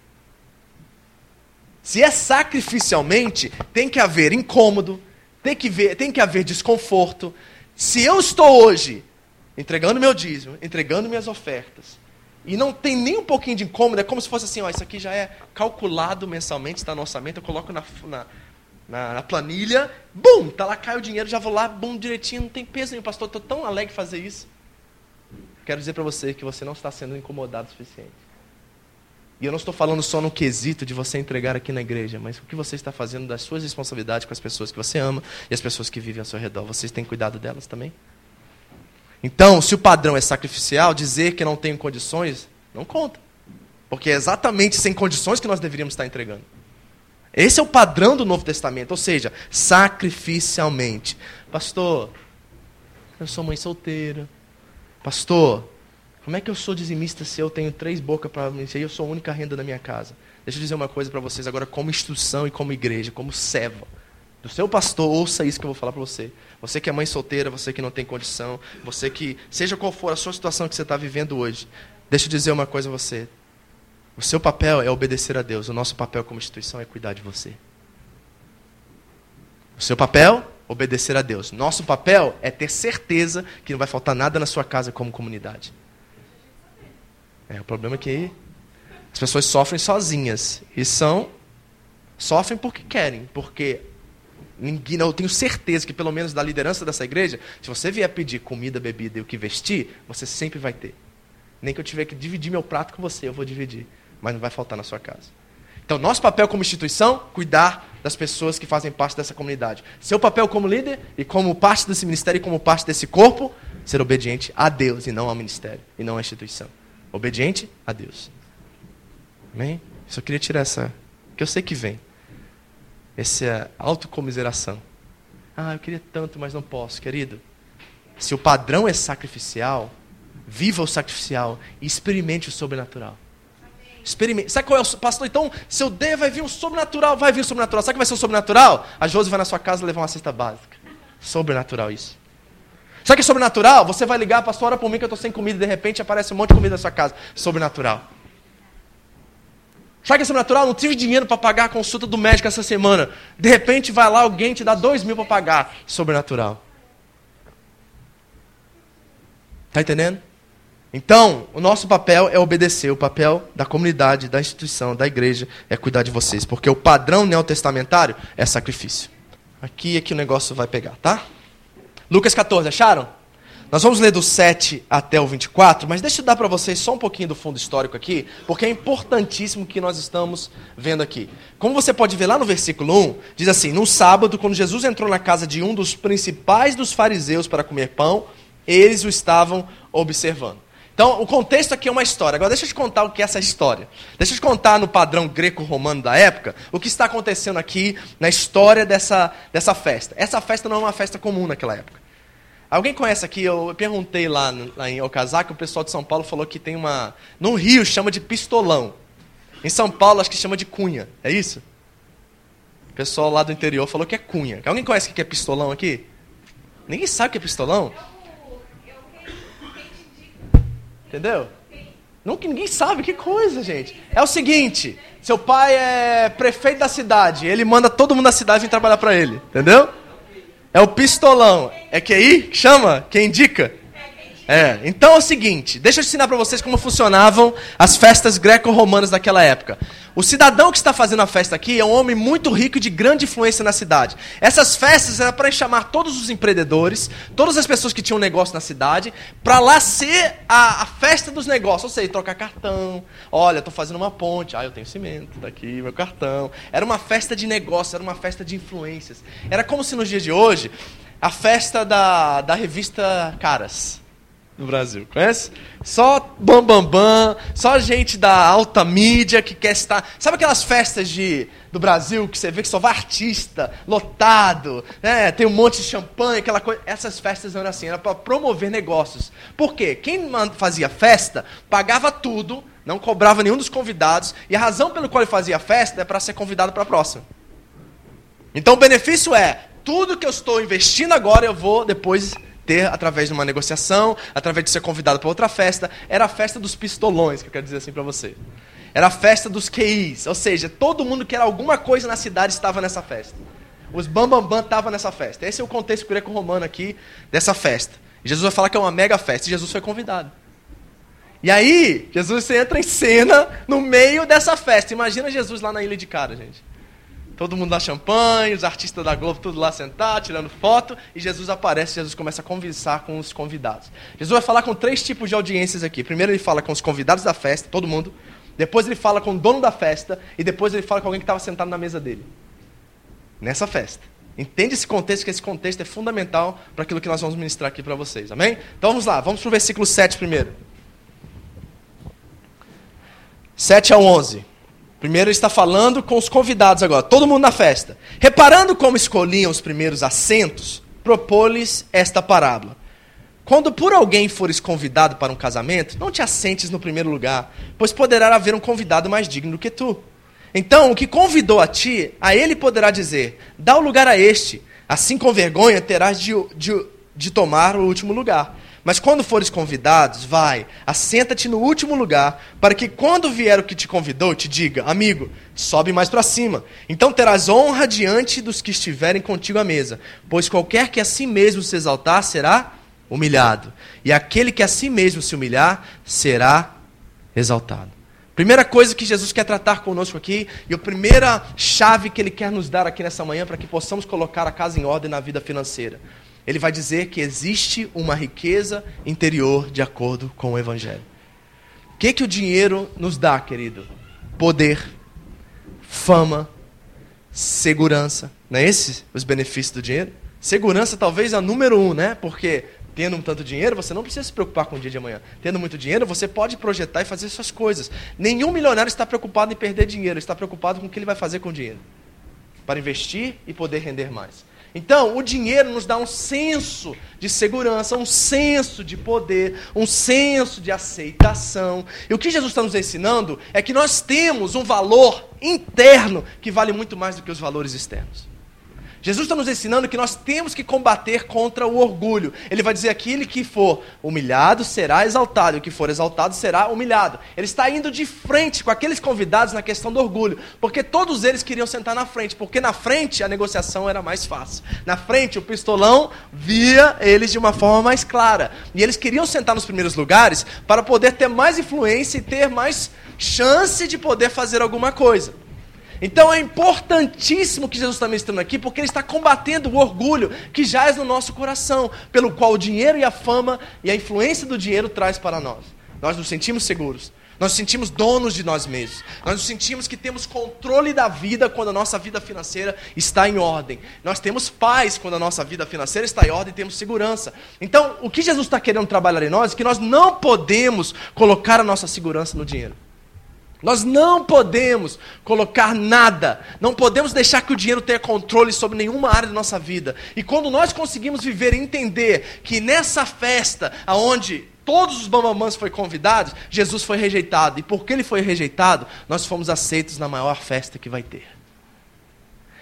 [SPEAKER 1] Se é sacrificialmente, tem que haver incômodo, tem que, ver, tem que haver desconforto. Se eu estou hoje entregando meu dízimo, entregando minhas ofertas, e não tem nem um pouquinho de incômodo, é como se fosse assim, ó, isso aqui já é calculado mensalmente, está no orçamento, eu coloco na, na, na, na planilha, bum, tá lá, cai o dinheiro, já vou lá, bum, direitinho, não tem peso nenhum, pastor, estou tão alegre fazer isso. Quero dizer para você que você não está sendo incomodado o suficiente. E eu não estou falando só no quesito de você entregar aqui na igreja, mas o que você está fazendo das suas responsabilidades com as pessoas que você ama e as pessoas que vivem ao seu redor. Vocês têm cuidado delas também? Então, se o padrão é sacrificial, dizer que não tenho condições, não conta. Porque é exatamente sem condições que nós deveríamos estar entregando. Esse é o padrão do Novo Testamento, ou seja, sacrificialmente. Pastor, eu sou mãe solteira. Pastor, como é que eu sou dizimista se eu tenho três bocas para me e eu sou a única renda da minha casa? Deixa eu dizer uma coisa para vocês agora, como instituição e como igreja, como serva do seu pastor, ouça isso que eu vou falar para você. Você que é mãe solteira, você que não tem condição, você que, seja qual for a sua situação que você está vivendo hoje, deixa eu dizer uma coisa a você. O seu papel é obedecer a Deus, o nosso papel como instituição é cuidar de você. O seu papel, obedecer a Deus. Nosso papel é ter certeza que não vai faltar nada na sua casa como comunidade. É, o problema é que as pessoas sofrem sozinhas e são sofrem porque querem, porque Ninguém, eu tenho certeza que, pelo menos da liderança dessa igreja, se você vier pedir comida, bebida e o que vestir, você sempre vai ter. Nem que eu tiver que dividir meu prato com você, eu vou dividir. Mas não vai faltar na sua casa. Então, nosso papel como instituição, cuidar das pessoas que fazem parte dessa comunidade. Seu papel como líder e como parte desse ministério e como parte desse corpo, ser obediente a Deus e não ao ministério e não à instituição. Obediente a Deus. Amém? Só queria tirar essa. Que eu sei que vem. Essa autocomiseração. Ah, eu queria tanto, mas não posso, querido. Se o padrão é sacrificial, viva o sacrificial e experimente o sobrenatural. Experimente. Sabe qual é o pastor? Então, se eu der, vai vir um sobrenatural, vai vir um sobrenatural. Sabe o que vai ser o sobrenatural? A Josi vai na sua casa levar uma cesta básica. Sobrenatural isso. Sabe o que é sobrenatural? Você vai ligar, pastor, ora por mim que eu estou sem comida e de repente aparece um monte de comida na sua casa. Sobrenatural. Sabe que é sobrenatural? Não tive dinheiro para pagar a consulta do médico essa semana. De repente vai lá alguém te dá dois mil para pagar. Sobrenatural. Está entendendo? Então, o nosso papel é obedecer. O papel da comunidade, da instituição, da igreja é cuidar de vocês. Porque o padrão neotestamentário é sacrifício. Aqui é que o negócio vai pegar, tá? Lucas 14, acharam? Nós vamos ler do 7 até o 24, mas deixa eu dar para vocês só um pouquinho do fundo histórico aqui, porque é importantíssimo o que nós estamos vendo aqui. Como você pode ver lá no versículo 1, diz assim: No sábado, quando Jesus entrou na casa de um dos principais dos fariseus para comer pão, eles o estavam observando. Então, o contexto aqui é uma história. Agora, deixa eu te contar o que é essa história. Deixa eu te contar no padrão greco-romano da época o que está acontecendo aqui na história dessa, dessa festa. Essa festa não é uma festa comum naquela época. Alguém conhece aqui? Eu perguntei lá, lá em Okazaki, o pessoal de São Paulo falou que tem uma. No Rio chama de pistolão. Em São Paulo acho que chama de cunha. É isso? O pessoal lá do interior falou que é cunha. Alguém conhece o que é pistolão aqui? Ninguém sabe o que é pistolão? Entendeu? Nunca ninguém sabe, que coisa, gente. É o seguinte, seu pai é prefeito da cidade, ele manda todo mundo da cidade vir trabalhar para ele, entendeu? É o pistolão. É QI chama? Quem indica? É, então é o seguinte, deixa eu ensinar para vocês como funcionavam as festas greco-romanas daquela época. O cidadão que está fazendo a festa aqui é um homem muito rico e de grande influência na cidade. Essas festas eram para chamar todos os empreendedores, todas as pessoas que tinham negócio na cidade, para lá ser a, a, festa dos negócios, ou seja, trocar cartão. Olha, estou fazendo uma ponte, ah, eu tenho cimento, daqui meu cartão. Era uma festa de negócio, era uma festa de influências. Era como se nos dias de hoje a festa da, da revista Caras no Brasil. Conhece? Só bambambam, bam, bam, só gente da alta mídia que quer estar. Sabe aquelas festas de, do Brasil que você vê que só vai artista, lotado, né? tem um monte de champanhe, aquela coisa. Essas festas eram assim, era para promover negócios. Por quê? Quem fazia festa pagava tudo, não cobrava nenhum dos convidados, e a razão pelo qual ele fazia festa é para ser convidado para a próxima. Então o benefício é: tudo que eu estou investindo agora eu vou depois ter através de uma negociação, através de ser convidado para outra festa. Era a festa dos pistolões, que eu quero dizer assim para você. Era a festa dos QIs, ou seja, todo mundo que era alguma coisa na cidade estava nessa festa. Os bambambam bam, estavam nessa festa. Esse é o contexto greco-romano aqui dessa festa. Jesus vai falar que é uma mega festa e Jesus foi convidado. E aí, Jesus entra em cena no meio dessa festa. Imagina Jesus lá na Ilha de Cara, gente. Todo mundo dá champanhe, os artistas da Globo, tudo lá sentado, tirando foto, e Jesus aparece, Jesus começa a conversar com os convidados. Jesus vai falar com três tipos de audiências aqui. Primeiro ele fala com os convidados da festa, todo mundo. Depois ele fala com o dono da festa, e depois ele fala com alguém que estava sentado na mesa dele. Nessa festa. Entende esse contexto, que esse contexto é fundamental para aquilo que nós vamos ministrar aqui para vocês. Amém? Então vamos lá, vamos para o versículo 7 primeiro. 7 ao 11. Primeiro ele está falando com os convidados agora, todo mundo na festa. Reparando como escolhiam os primeiros assentos, propôs-lhes esta parábola. Quando por alguém fores convidado para um casamento, não te assentes no primeiro lugar, pois poderá haver um convidado mais digno do que tu. Então, o que convidou a ti, a ele poderá dizer: dá o lugar a este, assim com vergonha terás de, de, de tomar o último lugar. Mas quando fores convidados, vai, assenta-te no último lugar, para que quando vier o que te convidou, te diga, amigo, sobe mais para cima. Então terás honra diante dos que estiverem contigo à mesa. Pois qualquer que a si mesmo se exaltar será humilhado, e aquele que a si mesmo se humilhar será exaltado. Primeira coisa que Jesus quer tratar conosco aqui, e a primeira chave que ele quer nos dar aqui nessa manhã para que possamos colocar a casa em ordem na vida financeira ele vai dizer que existe uma riqueza interior de acordo com o Evangelho. O que, que o dinheiro nos dá, querido? Poder, fama, segurança. Não é esses os benefícios do dinheiro? Segurança talvez a número um, né? Porque tendo um tanto dinheiro, você não precisa se preocupar com o dia de amanhã. Tendo muito dinheiro, você pode projetar e fazer suas coisas. Nenhum milionário está preocupado em perder dinheiro, está preocupado com o que ele vai fazer com o dinheiro. Para investir e poder render mais. Então, o dinheiro nos dá um senso de segurança, um senso de poder, um senso de aceitação. E o que Jesus está nos ensinando é que nós temos um valor interno que vale muito mais do que os valores externos. Jesus está nos ensinando que nós temos que combater contra o orgulho. Ele vai dizer: aquele que for humilhado será exaltado, e o que for exaltado será humilhado. Ele está indo de frente com aqueles convidados na questão do orgulho, porque todos eles queriam sentar na frente, porque na frente a negociação era mais fácil. Na frente o pistolão via eles de uma forma mais clara. E eles queriam sentar nos primeiros lugares para poder ter mais influência e ter mais chance de poder fazer alguma coisa. Então é importantíssimo que Jesus está ministrando aqui, porque ele está combatendo o orgulho que jaz no nosso coração, pelo qual o dinheiro e a fama e a influência do dinheiro traz para nós. Nós nos sentimos seguros, nós nos sentimos donos de nós mesmos, nós nos sentimos que temos controle da vida quando a nossa vida financeira está em ordem. Nós temos paz quando a nossa vida financeira está em ordem e temos segurança. Então, o que Jesus está querendo trabalhar em nós é que nós não podemos colocar a nossa segurança no dinheiro. Nós não podemos colocar nada, não podemos deixar que o dinheiro tenha controle sobre nenhuma área da nossa vida. E quando nós conseguimos viver e entender que nessa festa, aonde todos os bambamãs foram convidados, Jesus foi rejeitado. E porque ele foi rejeitado, nós fomos aceitos na maior festa que vai ter.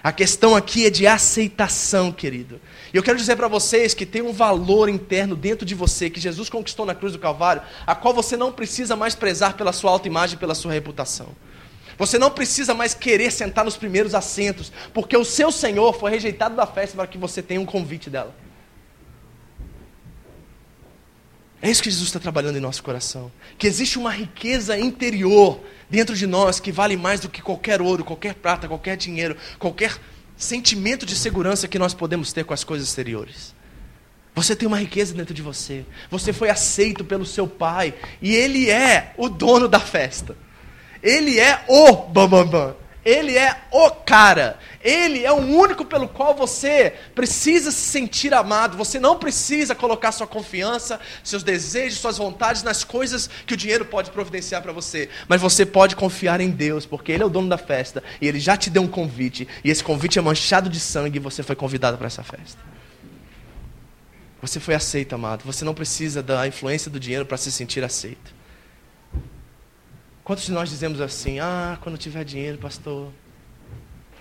[SPEAKER 1] A questão aqui é de aceitação, querido. E eu quero dizer para vocês que tem um valor interno dentro de você que Jesus conquistou na cruz do Calvário, a qual você não precisa mais prezar pela sua autoimagem pela sua reputação. Você não precisa mais querer sentar nos primeiros assentos, porque o seu Senhor foi rejeitado da festa para que você tenha um convite dela. É isso que Jesus está trabalhando em nosso coração. Que existe uma riqueza interior dentro de nós que vale mais do que qualquer ouro, qualquer prata, qualquer dinheiro, qualquer sentimento de segurança que nós podemos ter com as coisas exteriores. Você tem uma riqueza dentro de você. Você foi aceito pelo seu pai. E ele é o dono da festa. Ele é o bambambam. Bam, bam. Ele é o cara. Ele é o único pelo qual você precisa se sentir amado. Você não precisa colocar sua confiança, seus desejos, suas vontades nas coisas que o dinheiro pode providenciar para você. Mas você pode confiar em Deus, porque Ele é o dono da festa e Ele já te deu um convite. E esse convite é manchado de sangue e você foi convidado para essa festa. Você foi aceito, amado. Você não precisa da influência do dinheiro para se sentir aceito. Quantos de nós dizemos assim: ah, quando tiver dinheiro, pastor?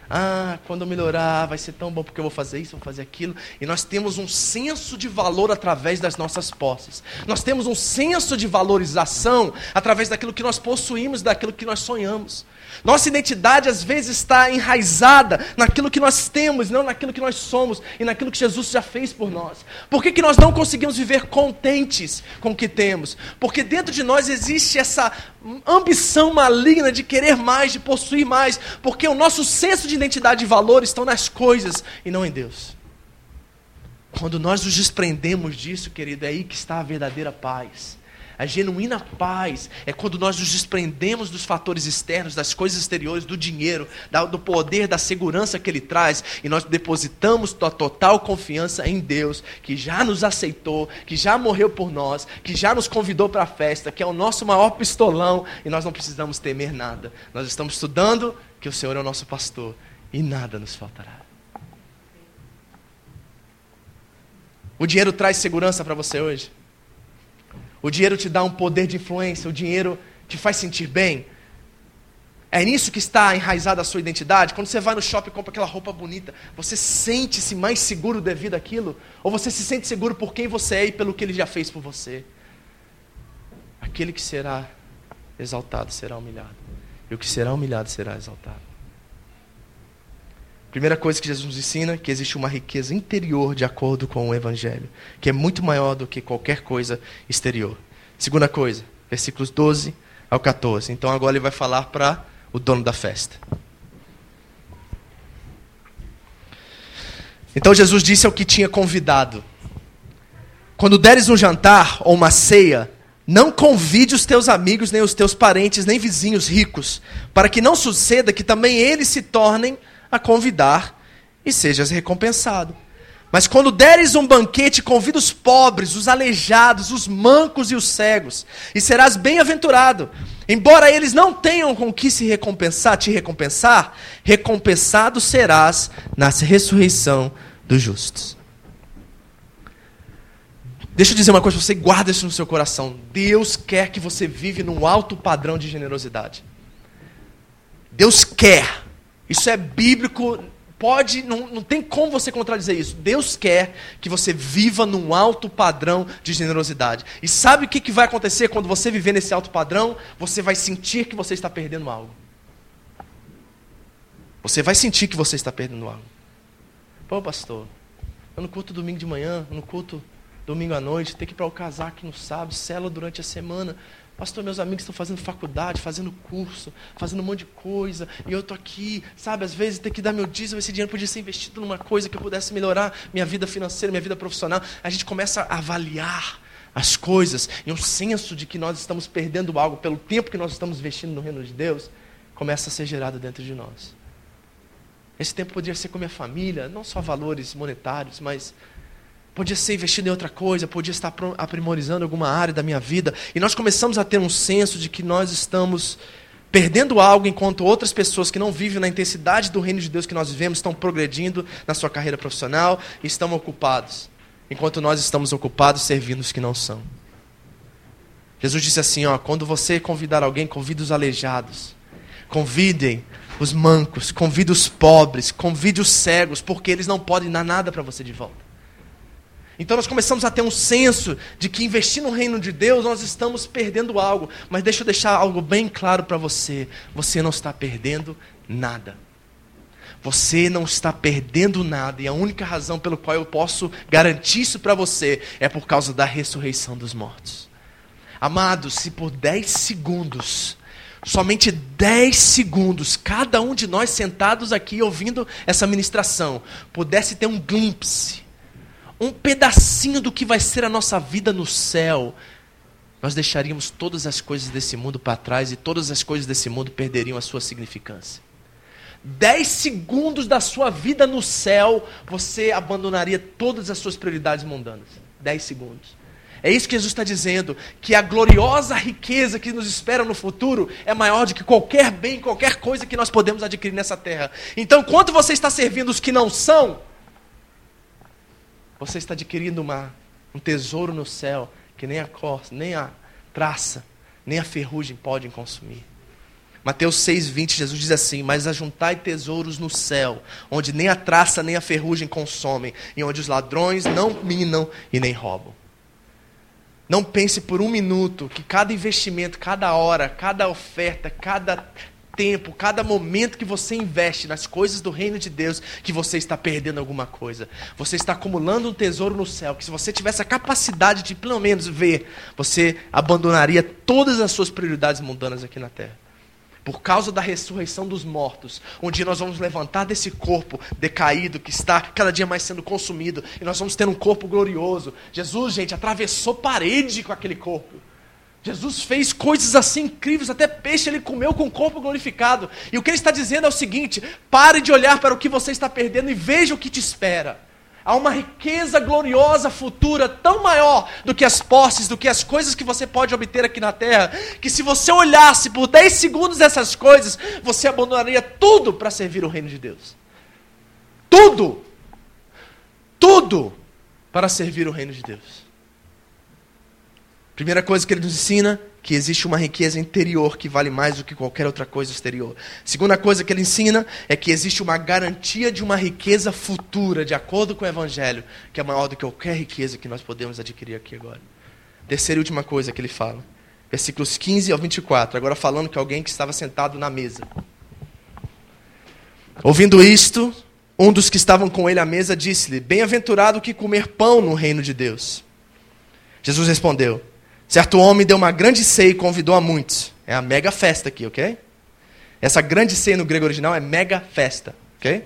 [SPEAKER 1] Ah, quando eu melhorar, vai ser tão bom porque eu vou fazer isso, vou fazer aquilo. E nós temos um senso de valor através das nossas posses. Nós temos um senso de valorização através daquilo que nós possuímos, daquilo que nós sonhamos. Nossa identidade às vezes está enraizada naquilo que nós temos, não naquilo que nós somos e naquilo que Jesus já fez por nós. Por que, que nós não conseguimos viver contentes com o que temos? Porque dentro de nós existe essa ambição maligna de querer mais, de possuir mais, porque o nosso senso de identidade e valor estão nas coisas e não em Deus. Quando nós nos desprendemos disso, querido, é aí que está a verdadeira paz. A genuína paz é quando nós nos desprendemos dos fatores externos, das coisas exteriores, do dinheiro, do poder, da segurança que ele traz, e nós depositamos a total confiança em Deus, que já nos aceitou, que já morreu por nós, que já nos convidou para a festa, que é o nosso maior pistolão, e nós não precisamos temer nada. Nós estamos estudando que o Senhor é o nosso pastor, e nada nos faltará. O dinheiro traz segurança para você hoje? O dinheiro te dá um poder de influência, o dinheiro te faz sentir bem. É nisso que está enraizada a sua identidade. Quando você vai no shopping e compra aquela roupa bonita, você sente-se mais seguro devido àquilo? Ou você se sente seguro por quem você é e pelo que ele já fez por você? Aquele que será exaltado será humilhado, e o que será humilhado será exaltado. Primeira coisa que Jesus nos ensina que existe uma riqueza interior de acordo com o Evangelho, que é muito maior do que qualquer coisa exterior. Segunda coisa, versículos 12 ao 14. Então agora ele vai falar para o dono da festa. Então Jesus disse ao que tinha convidado: Quando deres um jantar ou uma ceia, não convide os teus amigos, nem os teus parentes, nem vizinhos ricos, para que não suceda que também eles se tornem a convidar e sejas recompensado. Mas quando deres um banquete, convida os pobres, os aleijados, os mancos e os cegos, e serás bem-aventurado. Embora eles não tenham com que se recompensar, te recompensar, recompensado serás na ressurreição dos justos. Deixa eu dizer uma coisa você, guarda isso no seu coração. Deus quer que você vive num alto padrão de generosidade. Deus quer isso é bíblico, pode, não, não tem como você contradizer isso. Deus quer que você viva num alto padrão de generosidade. E sabe o que, que vai acontecer quando você viver nesse alto padrão? Você vai sentir que você está perdendo algo. Você vai sentir que você está perdendo algo. Pô, pastor, eu não culto domingo de manhã, eu não culto domingo à noite, tem que ir para o casaco no sábado, cela durante a semana. Pastor, meus amigos estão fazendo faculdade, fazendo curso, fazendo um monte de coisa, e eu estou aqui, sabe, às vezes tem que dar meu dízimo, esse dinheiro podia ser investido numa coisa que eu pudesse melhorar minha vida financeira, minha vida profissional. A gente começa a avaliar as coisas, e um senso de que nós estamos perdendo algo pelo tempo que nós estamos investindo no reino de Deus, começa a ser gerado dentro de nós. Esse tempo poderia ser com minha família, não só valores monetários, mas Podia ser investido em outra coisa, podia estar aprimorizando alguma área da minha vida. E nós começamos a ter um senso de que nós estamos perdendo algo enquanto outras pessoas que não vivem na intensidade do reino de Deus que nós vivemos estão progredindo na sua carreira profissional e estão ocupados, enquanto nós estamos ocupados servindo os que não são. Jesus disse assim: ó, quando você convidar alguém, convide os aleijados, convidem os mancos, convide os pobres, convide os cegos, porque eles não podem dar nada para você de volta. Então nós começamos a ter um senso de que investir no reino de Deus nós estamos perdendo algo. Mas deixa eu deixar algo bem claro para você: você não está perdendo nada. Você não está perdendo nada, e a única razão pelo qual eu posso garantir isso para você é por causa da ressurreição dos mortos. Amados, se por 10 segundos, somente 10 segundos, cada um de nós sentados aqui ouvindo essa ministração, pudesse ter um glimpse, um pedacinho do que vai ser a nossa vida no céu, nós deixaríamos todas as coisas desse mundo para trás e todas as coisas desse mundo perderiam a sua significância. 10 segundos da sua vida no céu, você abandonaria todas as suas prioridades mundanas. 10 segundos. É isso que Jesus está dizendo: que a gloriosa riqueza que nos espera no futuro é maior do que qualquer bem, qualquer coisa que nós podemos adquirir nessa terra. Então, quando você está servindo os que não são, você está adquirindo uma, um tesouro no céu que nem a corça, nem a traça, nem a ferrugem podem consumir. Mateus 6,20, Jesus diz assim: Mas ajuntai tesouros no céu, onde nem a traça nem a ferrugem consomem, e onde os ladrões não minam e nem roubam. Não pense por um minuto que cada investimento, cada hora, cada oferta, cada tempo, cada momento que você investe nas coisas do reino de Deus, que você está perdendo alguma coisa. Você está acumulando um tesouro no céu, que se você tivesse a capacidade de pelo menos ver, você abandonaria todas as suas prioridades mundanas aqui na terra por causa da ressurreição dos mortos, onde nós vamos levantar desse corpo decaído que está cada dia mais sendo consumido e nós vamos ter um corpo glorioso. Jesus, gente, atravessou parede com aquele corpo. Jesus fez coisas assim incríveis, até peixe ele comeu com o corpo glorificado. E o que ele está dizendo é o seguinte: pare de olhar para o que você está perdendo e veja o que te espera. Há uma riqueza gloriosa futura tão maior do que as posses, do que as coisas que você pode obter aqui na terra, que se você olhasse por 10 segundos essas coisas, você abandonaria tudo para servir o reino de Deus. Tudo! Tudo para servir o reino de Deus. Primeira coisa que ele nos ensina que existe uma riqueza interior que vale mais do que qualquer outra coisa exterior. Segunda coisa que ele ensina é que existe uma garantia de uma riqueza futura, de acordo com o Evangelho, que é maior do que qualquer riqueza que nós podemos adquirir aqui agora. Terceira e última coisa que ele fala, versículos 15 ao 24, agora falando que alguém que estava sentado na mesa. Ouvindo isto, um dos que estavam com ele à mesa disse-lhe: Bem-aventurado que comer pão no reino de Deus. Jesus respondeu: Certo homem deu uma grande ceia e convidou a muitos. É a mega festa aqui, ok? Essa grande ceia no grego original é mega festa, ok?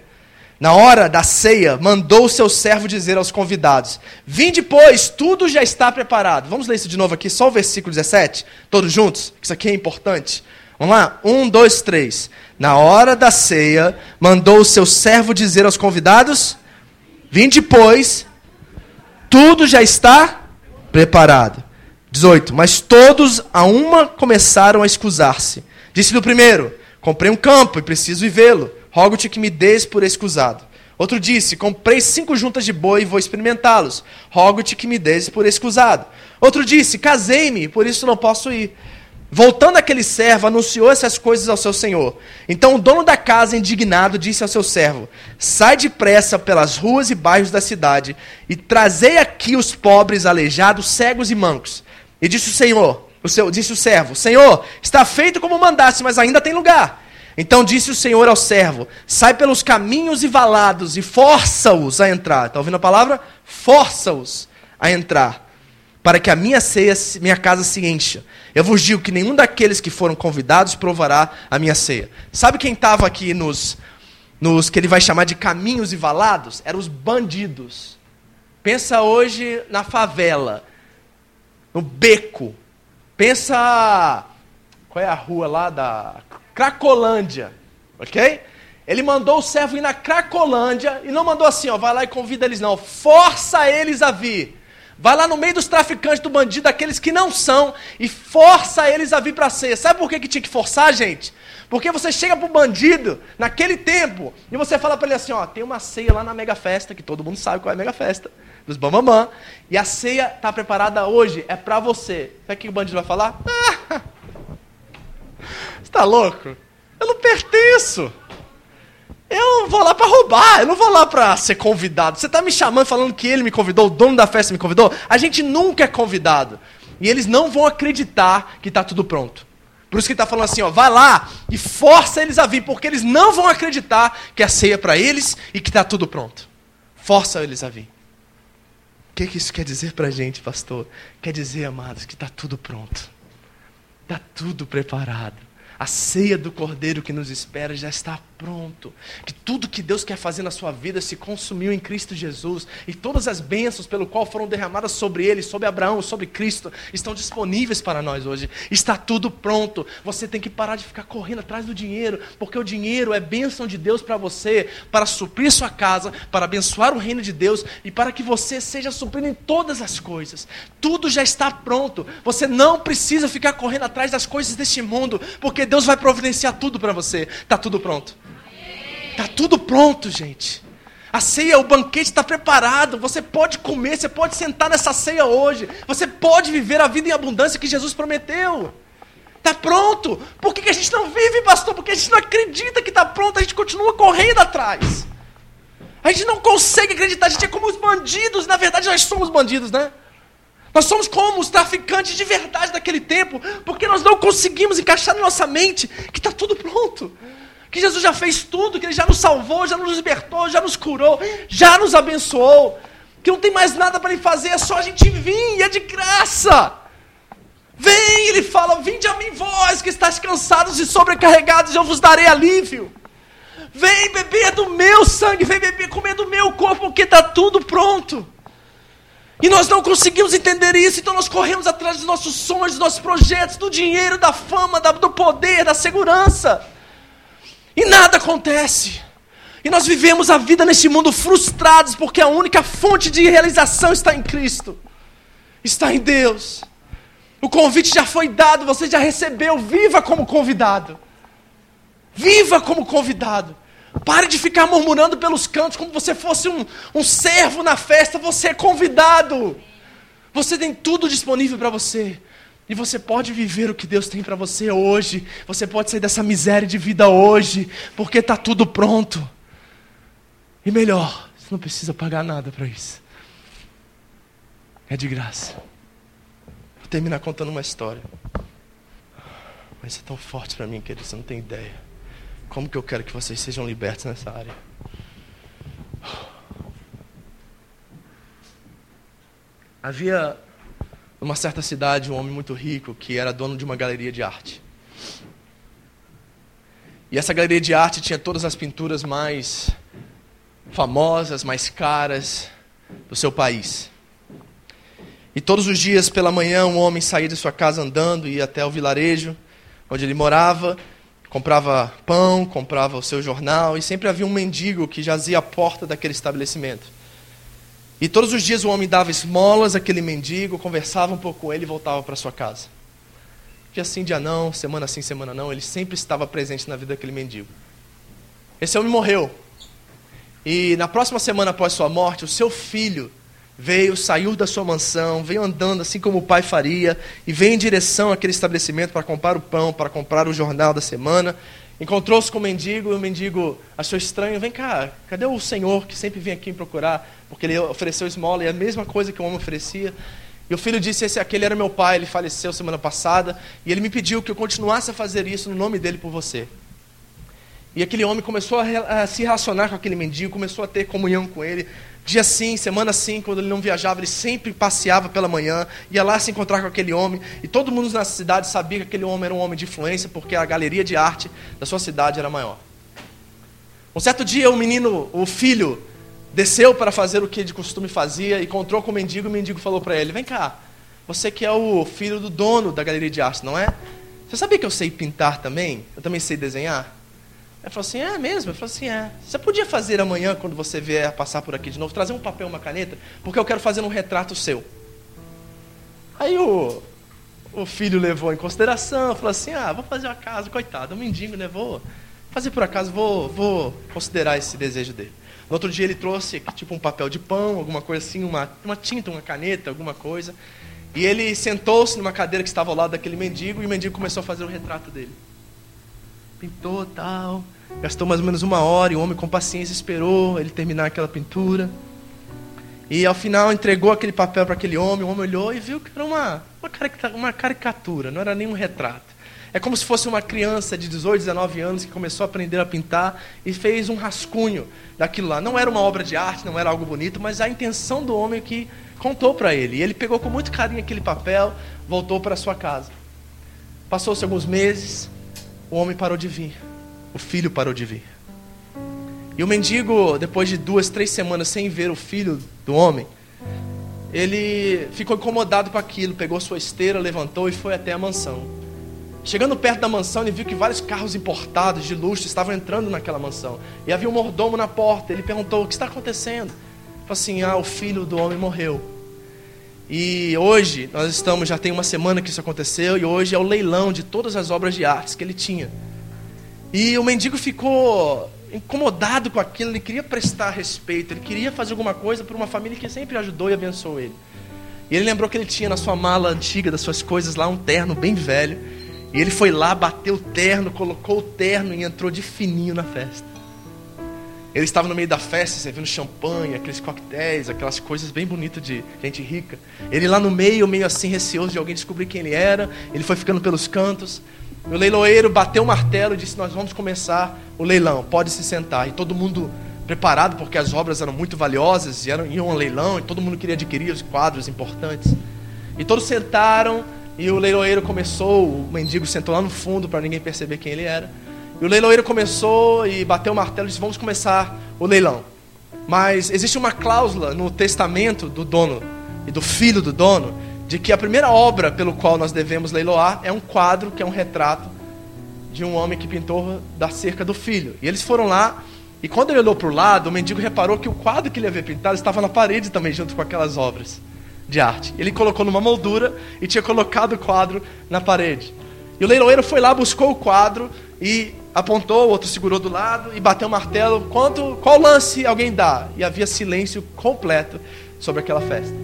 [SPEAKER 1] Na hora da ceia, mandou o seu servo dizer aos convidados: Vim depois, tudo já está preparado. Vamos ler isso de novo aqui, só o versículo 17, todos juntos, isso aqui é importante. Vamos lá? Um, dois, três. Na hora da ceia, mandou o seu servo dizer aos convidados: Vim depois, tudo já está preparado. 18. Mas todos a uma começaram a escusar-se. Disse-lhe o primeiro: Comprei um campo e preciso vivê-lo. Rogo-te que me des por escusado. Outro disse: Comprei cinco juntas de boi e vou experimentá-los. Rogo-te que me des por escusado. Outro disse: Casei-me, por isso não posso ir. Voltando aquele servo, anunciou essas coisas ao seu senhor. Então o dono da casa, indignado, disse ao seu servo: Sai depressa pelas ruas e bairros da cidade e trazei aqui os pobres, aleijados, cegos e mancos. E disse o Senhor, o seu, disse o servo: Senhor, está feito como mandaste, mas ainda tem lugar. Então disse o Senhor ao servo: Sai pelos caminhos e valados e força-os a entrar. Está ouvindo a palavra? Força-os a entrar, para que a minha ceia, minha casa se encha. Eu vos digo que nenhum daqueles que foram convidados provará a minha ceia. Sabe quem estava aqui nos, nos que ele vai chamar de caminhos e valados? Eram os bandidos. Pensa hoje na favela no beco. Pensa. Qual é a rua lá da. Cracolândia. Ok? Ele mandou o servo ir na Cracolândia e não mandou assim, ó, vai lá e convida eles, não. Força eles a vir. Vai lá no meio dos traficantes do bandido, aqueles que não são, e força eles a vir para a ceia. Sabe por que, que tinha que forçar, gente? Porque você chega pro bandido naquele tempo e você fala para ele assim, ó, tem uma ceia lá na Mega Festa, que todo mundo sabe qual é a Mega Festa dos Bambamã. E a ceia está preparada hoje, é para você. Sabe o que o bandido vai falar? Ah, você está louco? Eu não pertenço. Eu vou lá para roubar, eu não vou lá para ser convidado. Você está me chamando falando que ele me convidou, o dono da festa me convidou? A gente nunca é convidado. E eles não vão acreditar que está tudo pronto. Por isso que ele está falando assim, ó, vai lá e força eles a vir, porque eles não vão acreditar que a ceia é para eles e que está tudo pronto. Força eles a vir. Que, que isso quer dizer para a gente, pastor? Quer dizer, amados, que está tudo pronto. Está tudo preparado. A ceia do Cordeiro que nos espera já está pronto. Que tudo que Deus quer fazer na sua vida se consumiu em Cristo Jesus. E todas as bênçãos pelo qual foram derramadas sobre ele, sobre Abraão, sobre Cristo, estão disponíveis para nós hoje. Está tudo pronto. Você tem que parar de ficar correndo atrás do dinheiro, porque o dinheiro é bênção de Deus para você, para suprir sua casa, para abençoar o reino de Deus e para que você seja suprido em todas as coisas. Tudo já está pronto. Você não precisa ficar correndo atrás das coisas deste mundo, porque Deus vai providenciar tudo para você. Está tudo pronto. Está tudo pronto, gente. A ceia, o banquete está preparado. Você pode comer, você pode sentar nessa ceia hoje. Você pode viver a vida em abundância que Jesus prometeu. Está pronto. Por que, a gente não vive, pastor? Porque a gente não acredita que está pronto, a gente continua correndo atrás. A gente não consegue acreditar, a gente é como os bandidos, na verdade nós somos bandidos, né? Nós somos como os traficantes de verdade daquele tempo, porque nós não conseguimos encaixar na nossa mente que está tudo pronto. Que Jesus já fez tudo, que Ele já nos salvou, já nos libertou, já nos curou, já nos abençoou. Que não tem mais nada para Ele fazer, é só a gente vir, e é de graça. Vem, Ele fala: Vinde a mim, vós que estáis cansados e sobrecarregados, eu vos darei alívio. Vem beber do meu sangue, vem beber, comer do meu corpo, porque está tudo pronto. E nós não conseguimos entender isso, então nós corremos atrás dos nossos sonhos, dos nossos projetos, do dinheiro, da fama, do poder, da segurança. E nada acontece. E nós vivemos a vida neste mundo frustrados, porque a única fonte de realização está em Cristo, está em Deus. O convite já foi dado, você já recebeu, viva como convidado. Viva como convidado. Pare de ficar murmurando pelos cantos como você fosse um, um servo na festa. Você é convidado. Você tem tudo disponível para você. E você pode viver o que Deus tem para você hoje. Você pode sair dessa miséria de vida hoje, porque está tudo pronto. E melhor, você não precisa pagar nada para isso. É de graça. Vou terminar contando uma história. Mas é tão forte para mim, querido, você não tem ideia. Como que eu quero que vocês sejam libertos nessa área? Havia numa certa cidade um homem muito rico que era dono de uma galeria de arte. E essa galeria de arte tinha todas as pinturas mais famosas, mais caras do seu país. E todos os dias pela manhã um homem saía de sua casa andando e ia até o vilarejo onde ele morava comprava pão, comprava o seu jornal, e sempre havia um mendigo que jazia à porta daquele estabelecimento. E todos os dias o homem dava esmolas àquele mendigo, conversava um pouco com ele e voltava para sua casa. Dia sim, dia não, semana sim, semana não, ele sempre estava presente na vida daquele mendigo. Esse homem morreu. E na próxima semana após sua morte, o seu filho veio, saiu da sua mansão, veio andando assim como o pai faria, e veio em direção àquele estabelecimento para comprar o pão, para comprar o jornal da semana. Encontrou-se com o mendigo, e o mendigo achou estranho: vem cá, cadê o senhor que sempre vem aqui me procurar? Porque ele ofereceu esmola, e a mesma coisa que o homem oferecia. E o filho disse: Esse aquele era meu pai, ele faleceu semana passada, e ele me pediu que eu continuasse a fazer isso no nome dele por você. E aquele homem começou a se relacionar com aquele mendigo, começou a ter comunhão com ele, Dia sim, semana sim, quando ele não viajava, ele sempre passeava pela manhã, ia lá se encontrar com aquele homem, e todo mundo na cidade sabia que aquele homem era um homem de influência, porque a galeria de arte da sua cidade era maior. Um certo dia, o menino, o filho, desceu para fazer o que de costume fazia, encontrou com o mendigo, e o mendigo falou para ele: Vem cá, você que é o filho do dono da galeria de arte, não é? Você sabia que eu sei pintar também? Eu também sei desenhar? Ele falou assim: É mesmo? Eu falei assim: É. Você podia fazer amanhã, quando você vier passar por aqui de novo, trazer um papel, uma caneta, porque eu quero fazer um retrato seu. Aí o, o filho levou em consideração, falou assim: Ah, vou fazer uma casa, coitado, um mendigo, né? Vou fazer por acaso, vou, vou considerar esse desejo dele. No outro dia ele trouxe tipo um papel de pão, alguma coisa assim, uma, uma tinta, uma caneta, alguma coisa. E ele sentou-se numa cadeira que estava ao lado daquele mendigo e o mendigo começou a fazer o retrato dele. Pintou tal. Gastou mais ou menos uma hora e o homem com paciência esperou ele terminar aquela pintura. E ao final entregou aquele papel para aquele homem, o homem olhou e viu que era uma, uma caricatura, não era nem um retrato. É como se fosse uma criança de 18, 19 anos que começou a aprender a pintar e fez um rascunho daquilo lá. Não era uma obra de arte, não era algo bonito, mas a intenção do homem que contou para ele. E ele pegou com muito carinho aquele papel, voltou para sua casa. Passou-se alguns meses, o homem parou de vir, o filho parou de vir. E o mendigo, depois de duas, três semanas sem ver o filho do homem, ele ficou incomodado com aquilo, pegou sua esteira, levantou e foi até a mansão. Chegando perto da mansão, ele viu que vários carros importados de luxo estavam entrando naquela mansão. E havia um mordomo na porta. Ele perguntou: O que está acontecendo? Ele falou assim: Ah, o filho do homem morreu. E hoje, nós estamos, já tem uma semana que isso aconteceu, e hoje é o leilão de todas as obras de artes que ele tinha. E o mendigo ficou incomodado com aquilo, ele queria prestar respeito, ele queria fazer alguma coisa para uma família que sempre ajudou e abençoou ele. E ele lembrou que ele tinha na sua mala antiga das suas coisas lá um terno bem velho. E ele foi lá, bateu o terno, colocou o terno e entrou de fininho na festa. Ele estava no meio da festa, servindo champanhe, aqueles coquetéis, aquelas coisas bem bonitas de gente rica. Ele lá no meio, meio assim, receoso de alguém descobrir quem ele era. Ele foi ficando pelos cantos. O leiloeiro bateu o martelo e disse: Nós vamos começar o leilão, pode se sentar. E todo mundo preparado, porque as obras eram muito valiosas, e eram, iam a leilão, e todo mundo queria adquirir os quadros importantes. E todos sentaram, e o leiloeiro começou, o mendigo sentou lá no fundo para ninguém perceber quem ele era. E o leiloeiro começou e bateu o martelo e disse: Vamos começar o leilão. Mas existe uma cláusula no testamento do dono e do filho do dono de que a primeira obra pelo qual nós devemos leiloar é um quadro, que é um retrato de um homem que pintou da cerca do filho. E eles foram lá, e quando ele olhou para o lado, o mendigo reparou que o quadro que ele havia pintado estava na parede também, junto com aquelas obras de arte. Ele colocou numa moldura e tinha colocado o quadro na parede. E o leiloeiro foi lá, buscou o quadro e apontou, o outro segurou do lado e bateu o martelo. Quanto, qual lance alguém dá? E havia silêncio completo sobre aquela festa.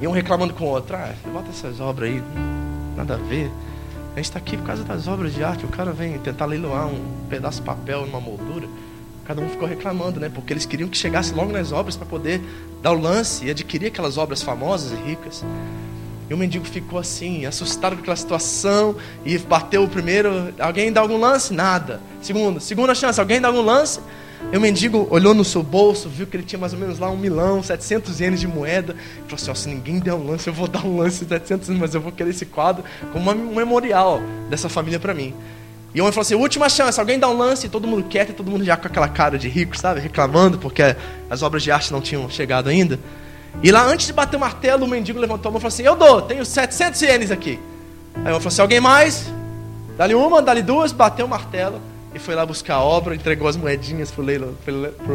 [SPEAKER 1] E um reclamando com o outro. Ah, bota essas obras aí, nada a ver. A gente está aqui por causa das obras de arte. O cara vem tentar leiloar um pedaço de papel numa moldura. Cada um ficou reclamando, né? Porque eles queriam que chegasse logo nas obras para poder dar o lance e adquirir aquelas obras famosas e ricas. E o mendigo ficou assim, assustado com aquela situação, e bateu o primeiro. Alguém dá algum lance? Nada. Segundo, segunda chance, alguém dá algum lance? E o mendigo olhou no seu bolso, viu que ele tinha mais ou menos lá um milão, 700 ienes de moeda. E falou assim: se ninguém der um lance, eu vou dar um lance de 700 mas eu vou querer esse quadro como um memorial dessa família para mim. E o homem falou assim: última chance, alguém dá um lance, e todo mundo quieto, e todo mundo já com aquela cara de rico, sabe? Reclamando porque as obras de arte não tinham chegado ainda. E lá, antes de bater o martelo, o mendigo levantou a mão e falou assim: Eu dou, tenho 700 ienes aqui. Aí homem falou assim: Alguém mais? Dá-lhe uma, dá-lhe duas, bateu o martelo e foi lá buscar a obra, entregou as moedinhas para o leilo,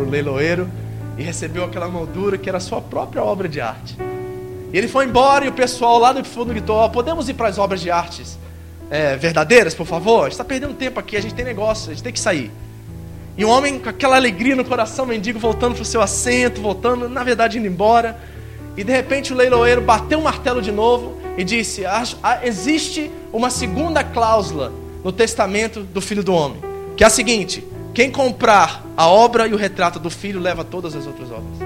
[SPEAKER 1] leiloeiro e recebeu aquela moldura que era a sua própria obra de arte. E ele foi embora e o pessoal lá do fundo gritou: Podemos ir para as obras de artes é, verdadeiras, por favor? A gente está perdendo tempo aqui, a gente tem negócio, a gente tem que sair. E o homem, com aquela alegria no coração, mendigo, voltando para o seu assento, voltando, na verdade, indo embora. E de repente o leiloeiro bateu o martelo de novo e disse: Existe uma segunda cláusula no testamento do filho do homem que é a seguinte: quem comprar a obra e o retrato do filho leva todas as outras obras.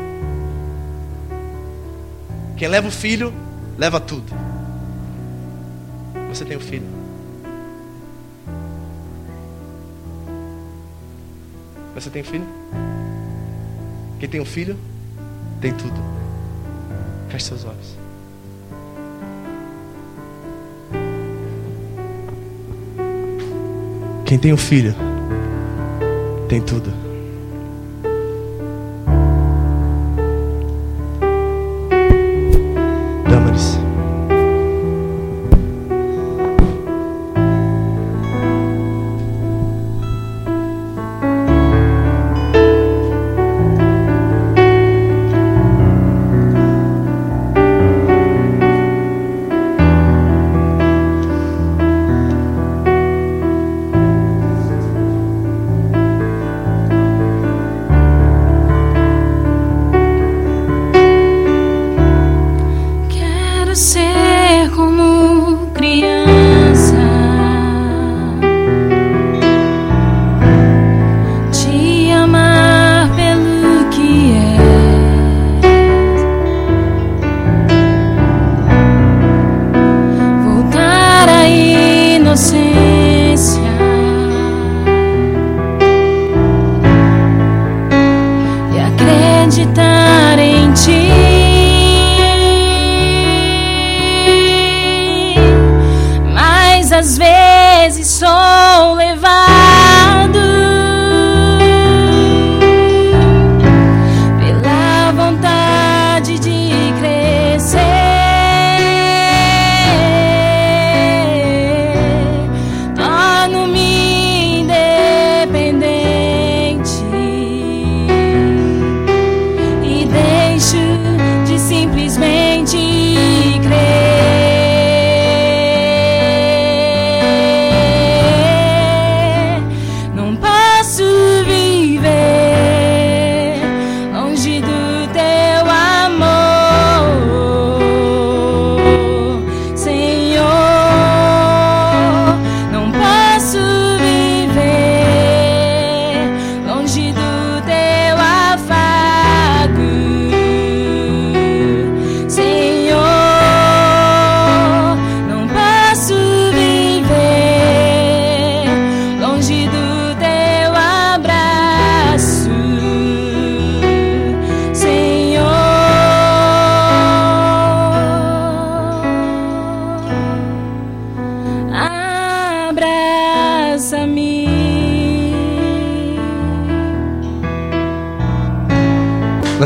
[SPEAKER 1] Quem leva o filho, leva tudo. Você tem o filho. Você tem filho? Quem tem um filho, tem tudo. Feche seus olhos. Quem tem um filho, tem tudo.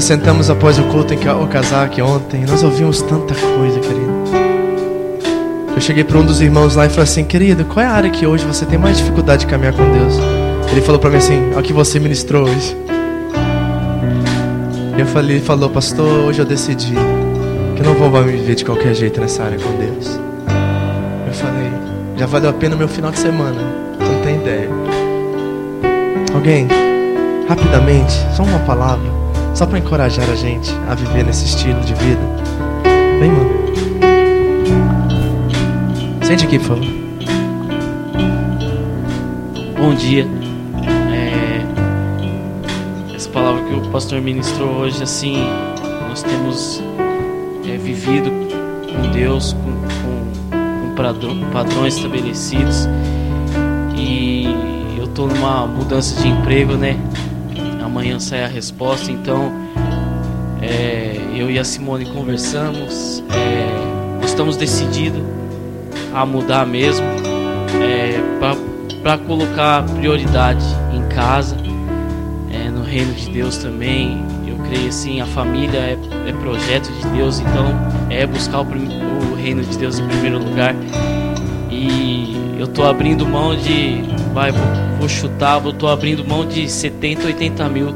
[SPEAKER 2] Sentamos após o culto em Ca- o casaque ontem. Nós ouvimos tanta coisa, querido. Eu cheguei para um dos irmãos lá e falei assim, querido, qual é a área que hoje você tem mais dificuldade de caminhar com Deus? Ele falou para mim assim, o que você ministrou hoje. E eu falei, ele falou, pastor, hoje eu decidi que eu não vou mais viver de qualquer jeito nessa área com Deus. Eu falei, já valeu a pena o meu final de semana. Não tem ideia. Alguém, rapidamente, só uma palavra, só para encorajar a gente a viver nesse estilo de vida. Vem, mano. Sente aqui, por favor.
[SPEAKER 3] Bom dia. É, essa palavra que o pastor ministrou hoje, assim, nós temos é, vivido com Deus, com, com, com padrões estabelecidos. E eu tô numa mudança de emprego, né? Sai a resposta, então é, eu e a Simone conversamos, é, estamos decididos a mudar mesmo, é, para colocar prioridade em casa, é, no reino de Deus também. Eu creio assim, a família é, é projeto de Deus, então é buscar o, o reino de Deus em primeiro lugar. Eu tô abrindo mão de, vai, vou, vou chutar, eu tô abrindo mão de 70, 80 mil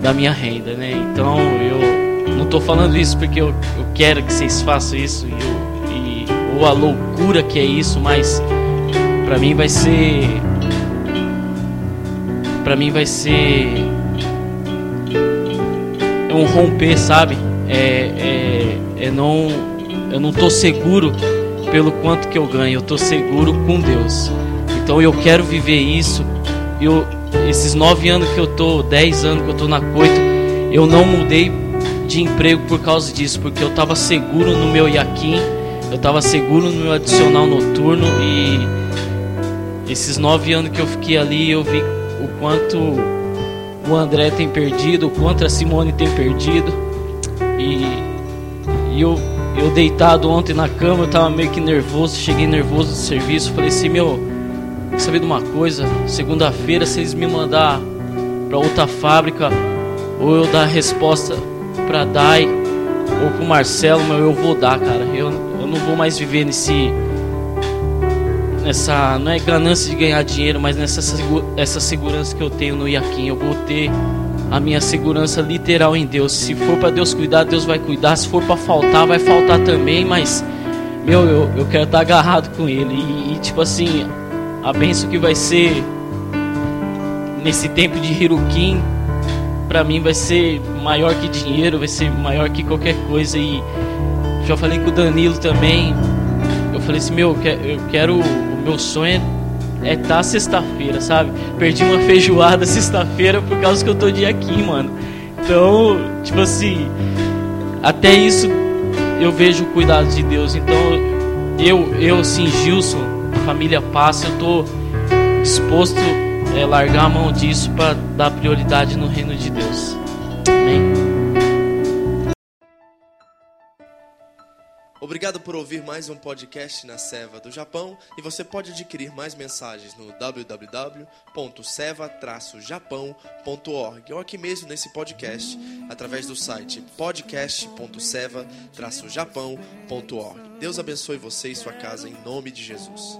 [SPEAKER 3] da minha renda, né? Então eu não tô falando isso porque eu, eu quero que vocês façam isso e, eu, e ou a loucura que é isso, mas pra mim vai ser Pra mim vai ser é um romper, sabe? É, é, é não eu não tô seguro pelo quanto que eu ganho, eu tô seguro com Deus. Então eu quero viver isso. Eu esses nove anos que eu tô, dez anos que eu tô na coito, eu não mudei de emprego por causa disso, porque eu tava seguro no meu Yaquim, eu tava seguro no meu adicional noturno e esses nove anos que eu fiquei ali, eu vi o quanto o André tem perdido, o quanto a Simone tem perdido. E, e eu, eu deitado ontem na cama, eu tava meio que nervoso, cheguei nervoso do serviço, falei assim, meu, quer saber de uma coisa? Segunda-feira, se eles me mandar pra outra fábrica, ou eu dar a resposta pra Dai, ou pro Marcelo, meu, eu vou dar, cara. Eu, eu não vou mais viver nesse nessa não é ganância de ganhar dinheiro, mas nessa essa segurança que eu tenho no Iaquim, eu vou ter a minha segurança literal em Deus. Se for para Deus cuidar, Deus vai cuidar. Se for para faltar, vai faltar também, mas meu, eu, eu quero estar agarrado com ele e, e, tipo assim, a benção que vai ser nesse tempo de Hirukin pra mim vai ser maior que dinheiro, vai ser maior que qualquer coisa e já falei com o Danilo também. Eu falei assim, meu, eu quero. O meu sonho é estar sexta-feira, sabe? Perdi uma feijoada sexta-feira por causa que eu tô de aqui, mano. Então, tipo assim, até isso eu vejo o cuidado de Deus. Então, eu, eu assim, Gilson, família passa, eu tô disposto a largar a mão disso para dar prioridade no reino de Deus. Amém.
[SPEAKER 1] Obrigado por ouvir mais um podcast na Seva do Japão e você pode adquirir mais mensagens no www.seva-japão.org ou aqui mesmo nesse podcast através do site podcast.seva-japão.org. Deus abençoe você e sua casa em nome de Jesus.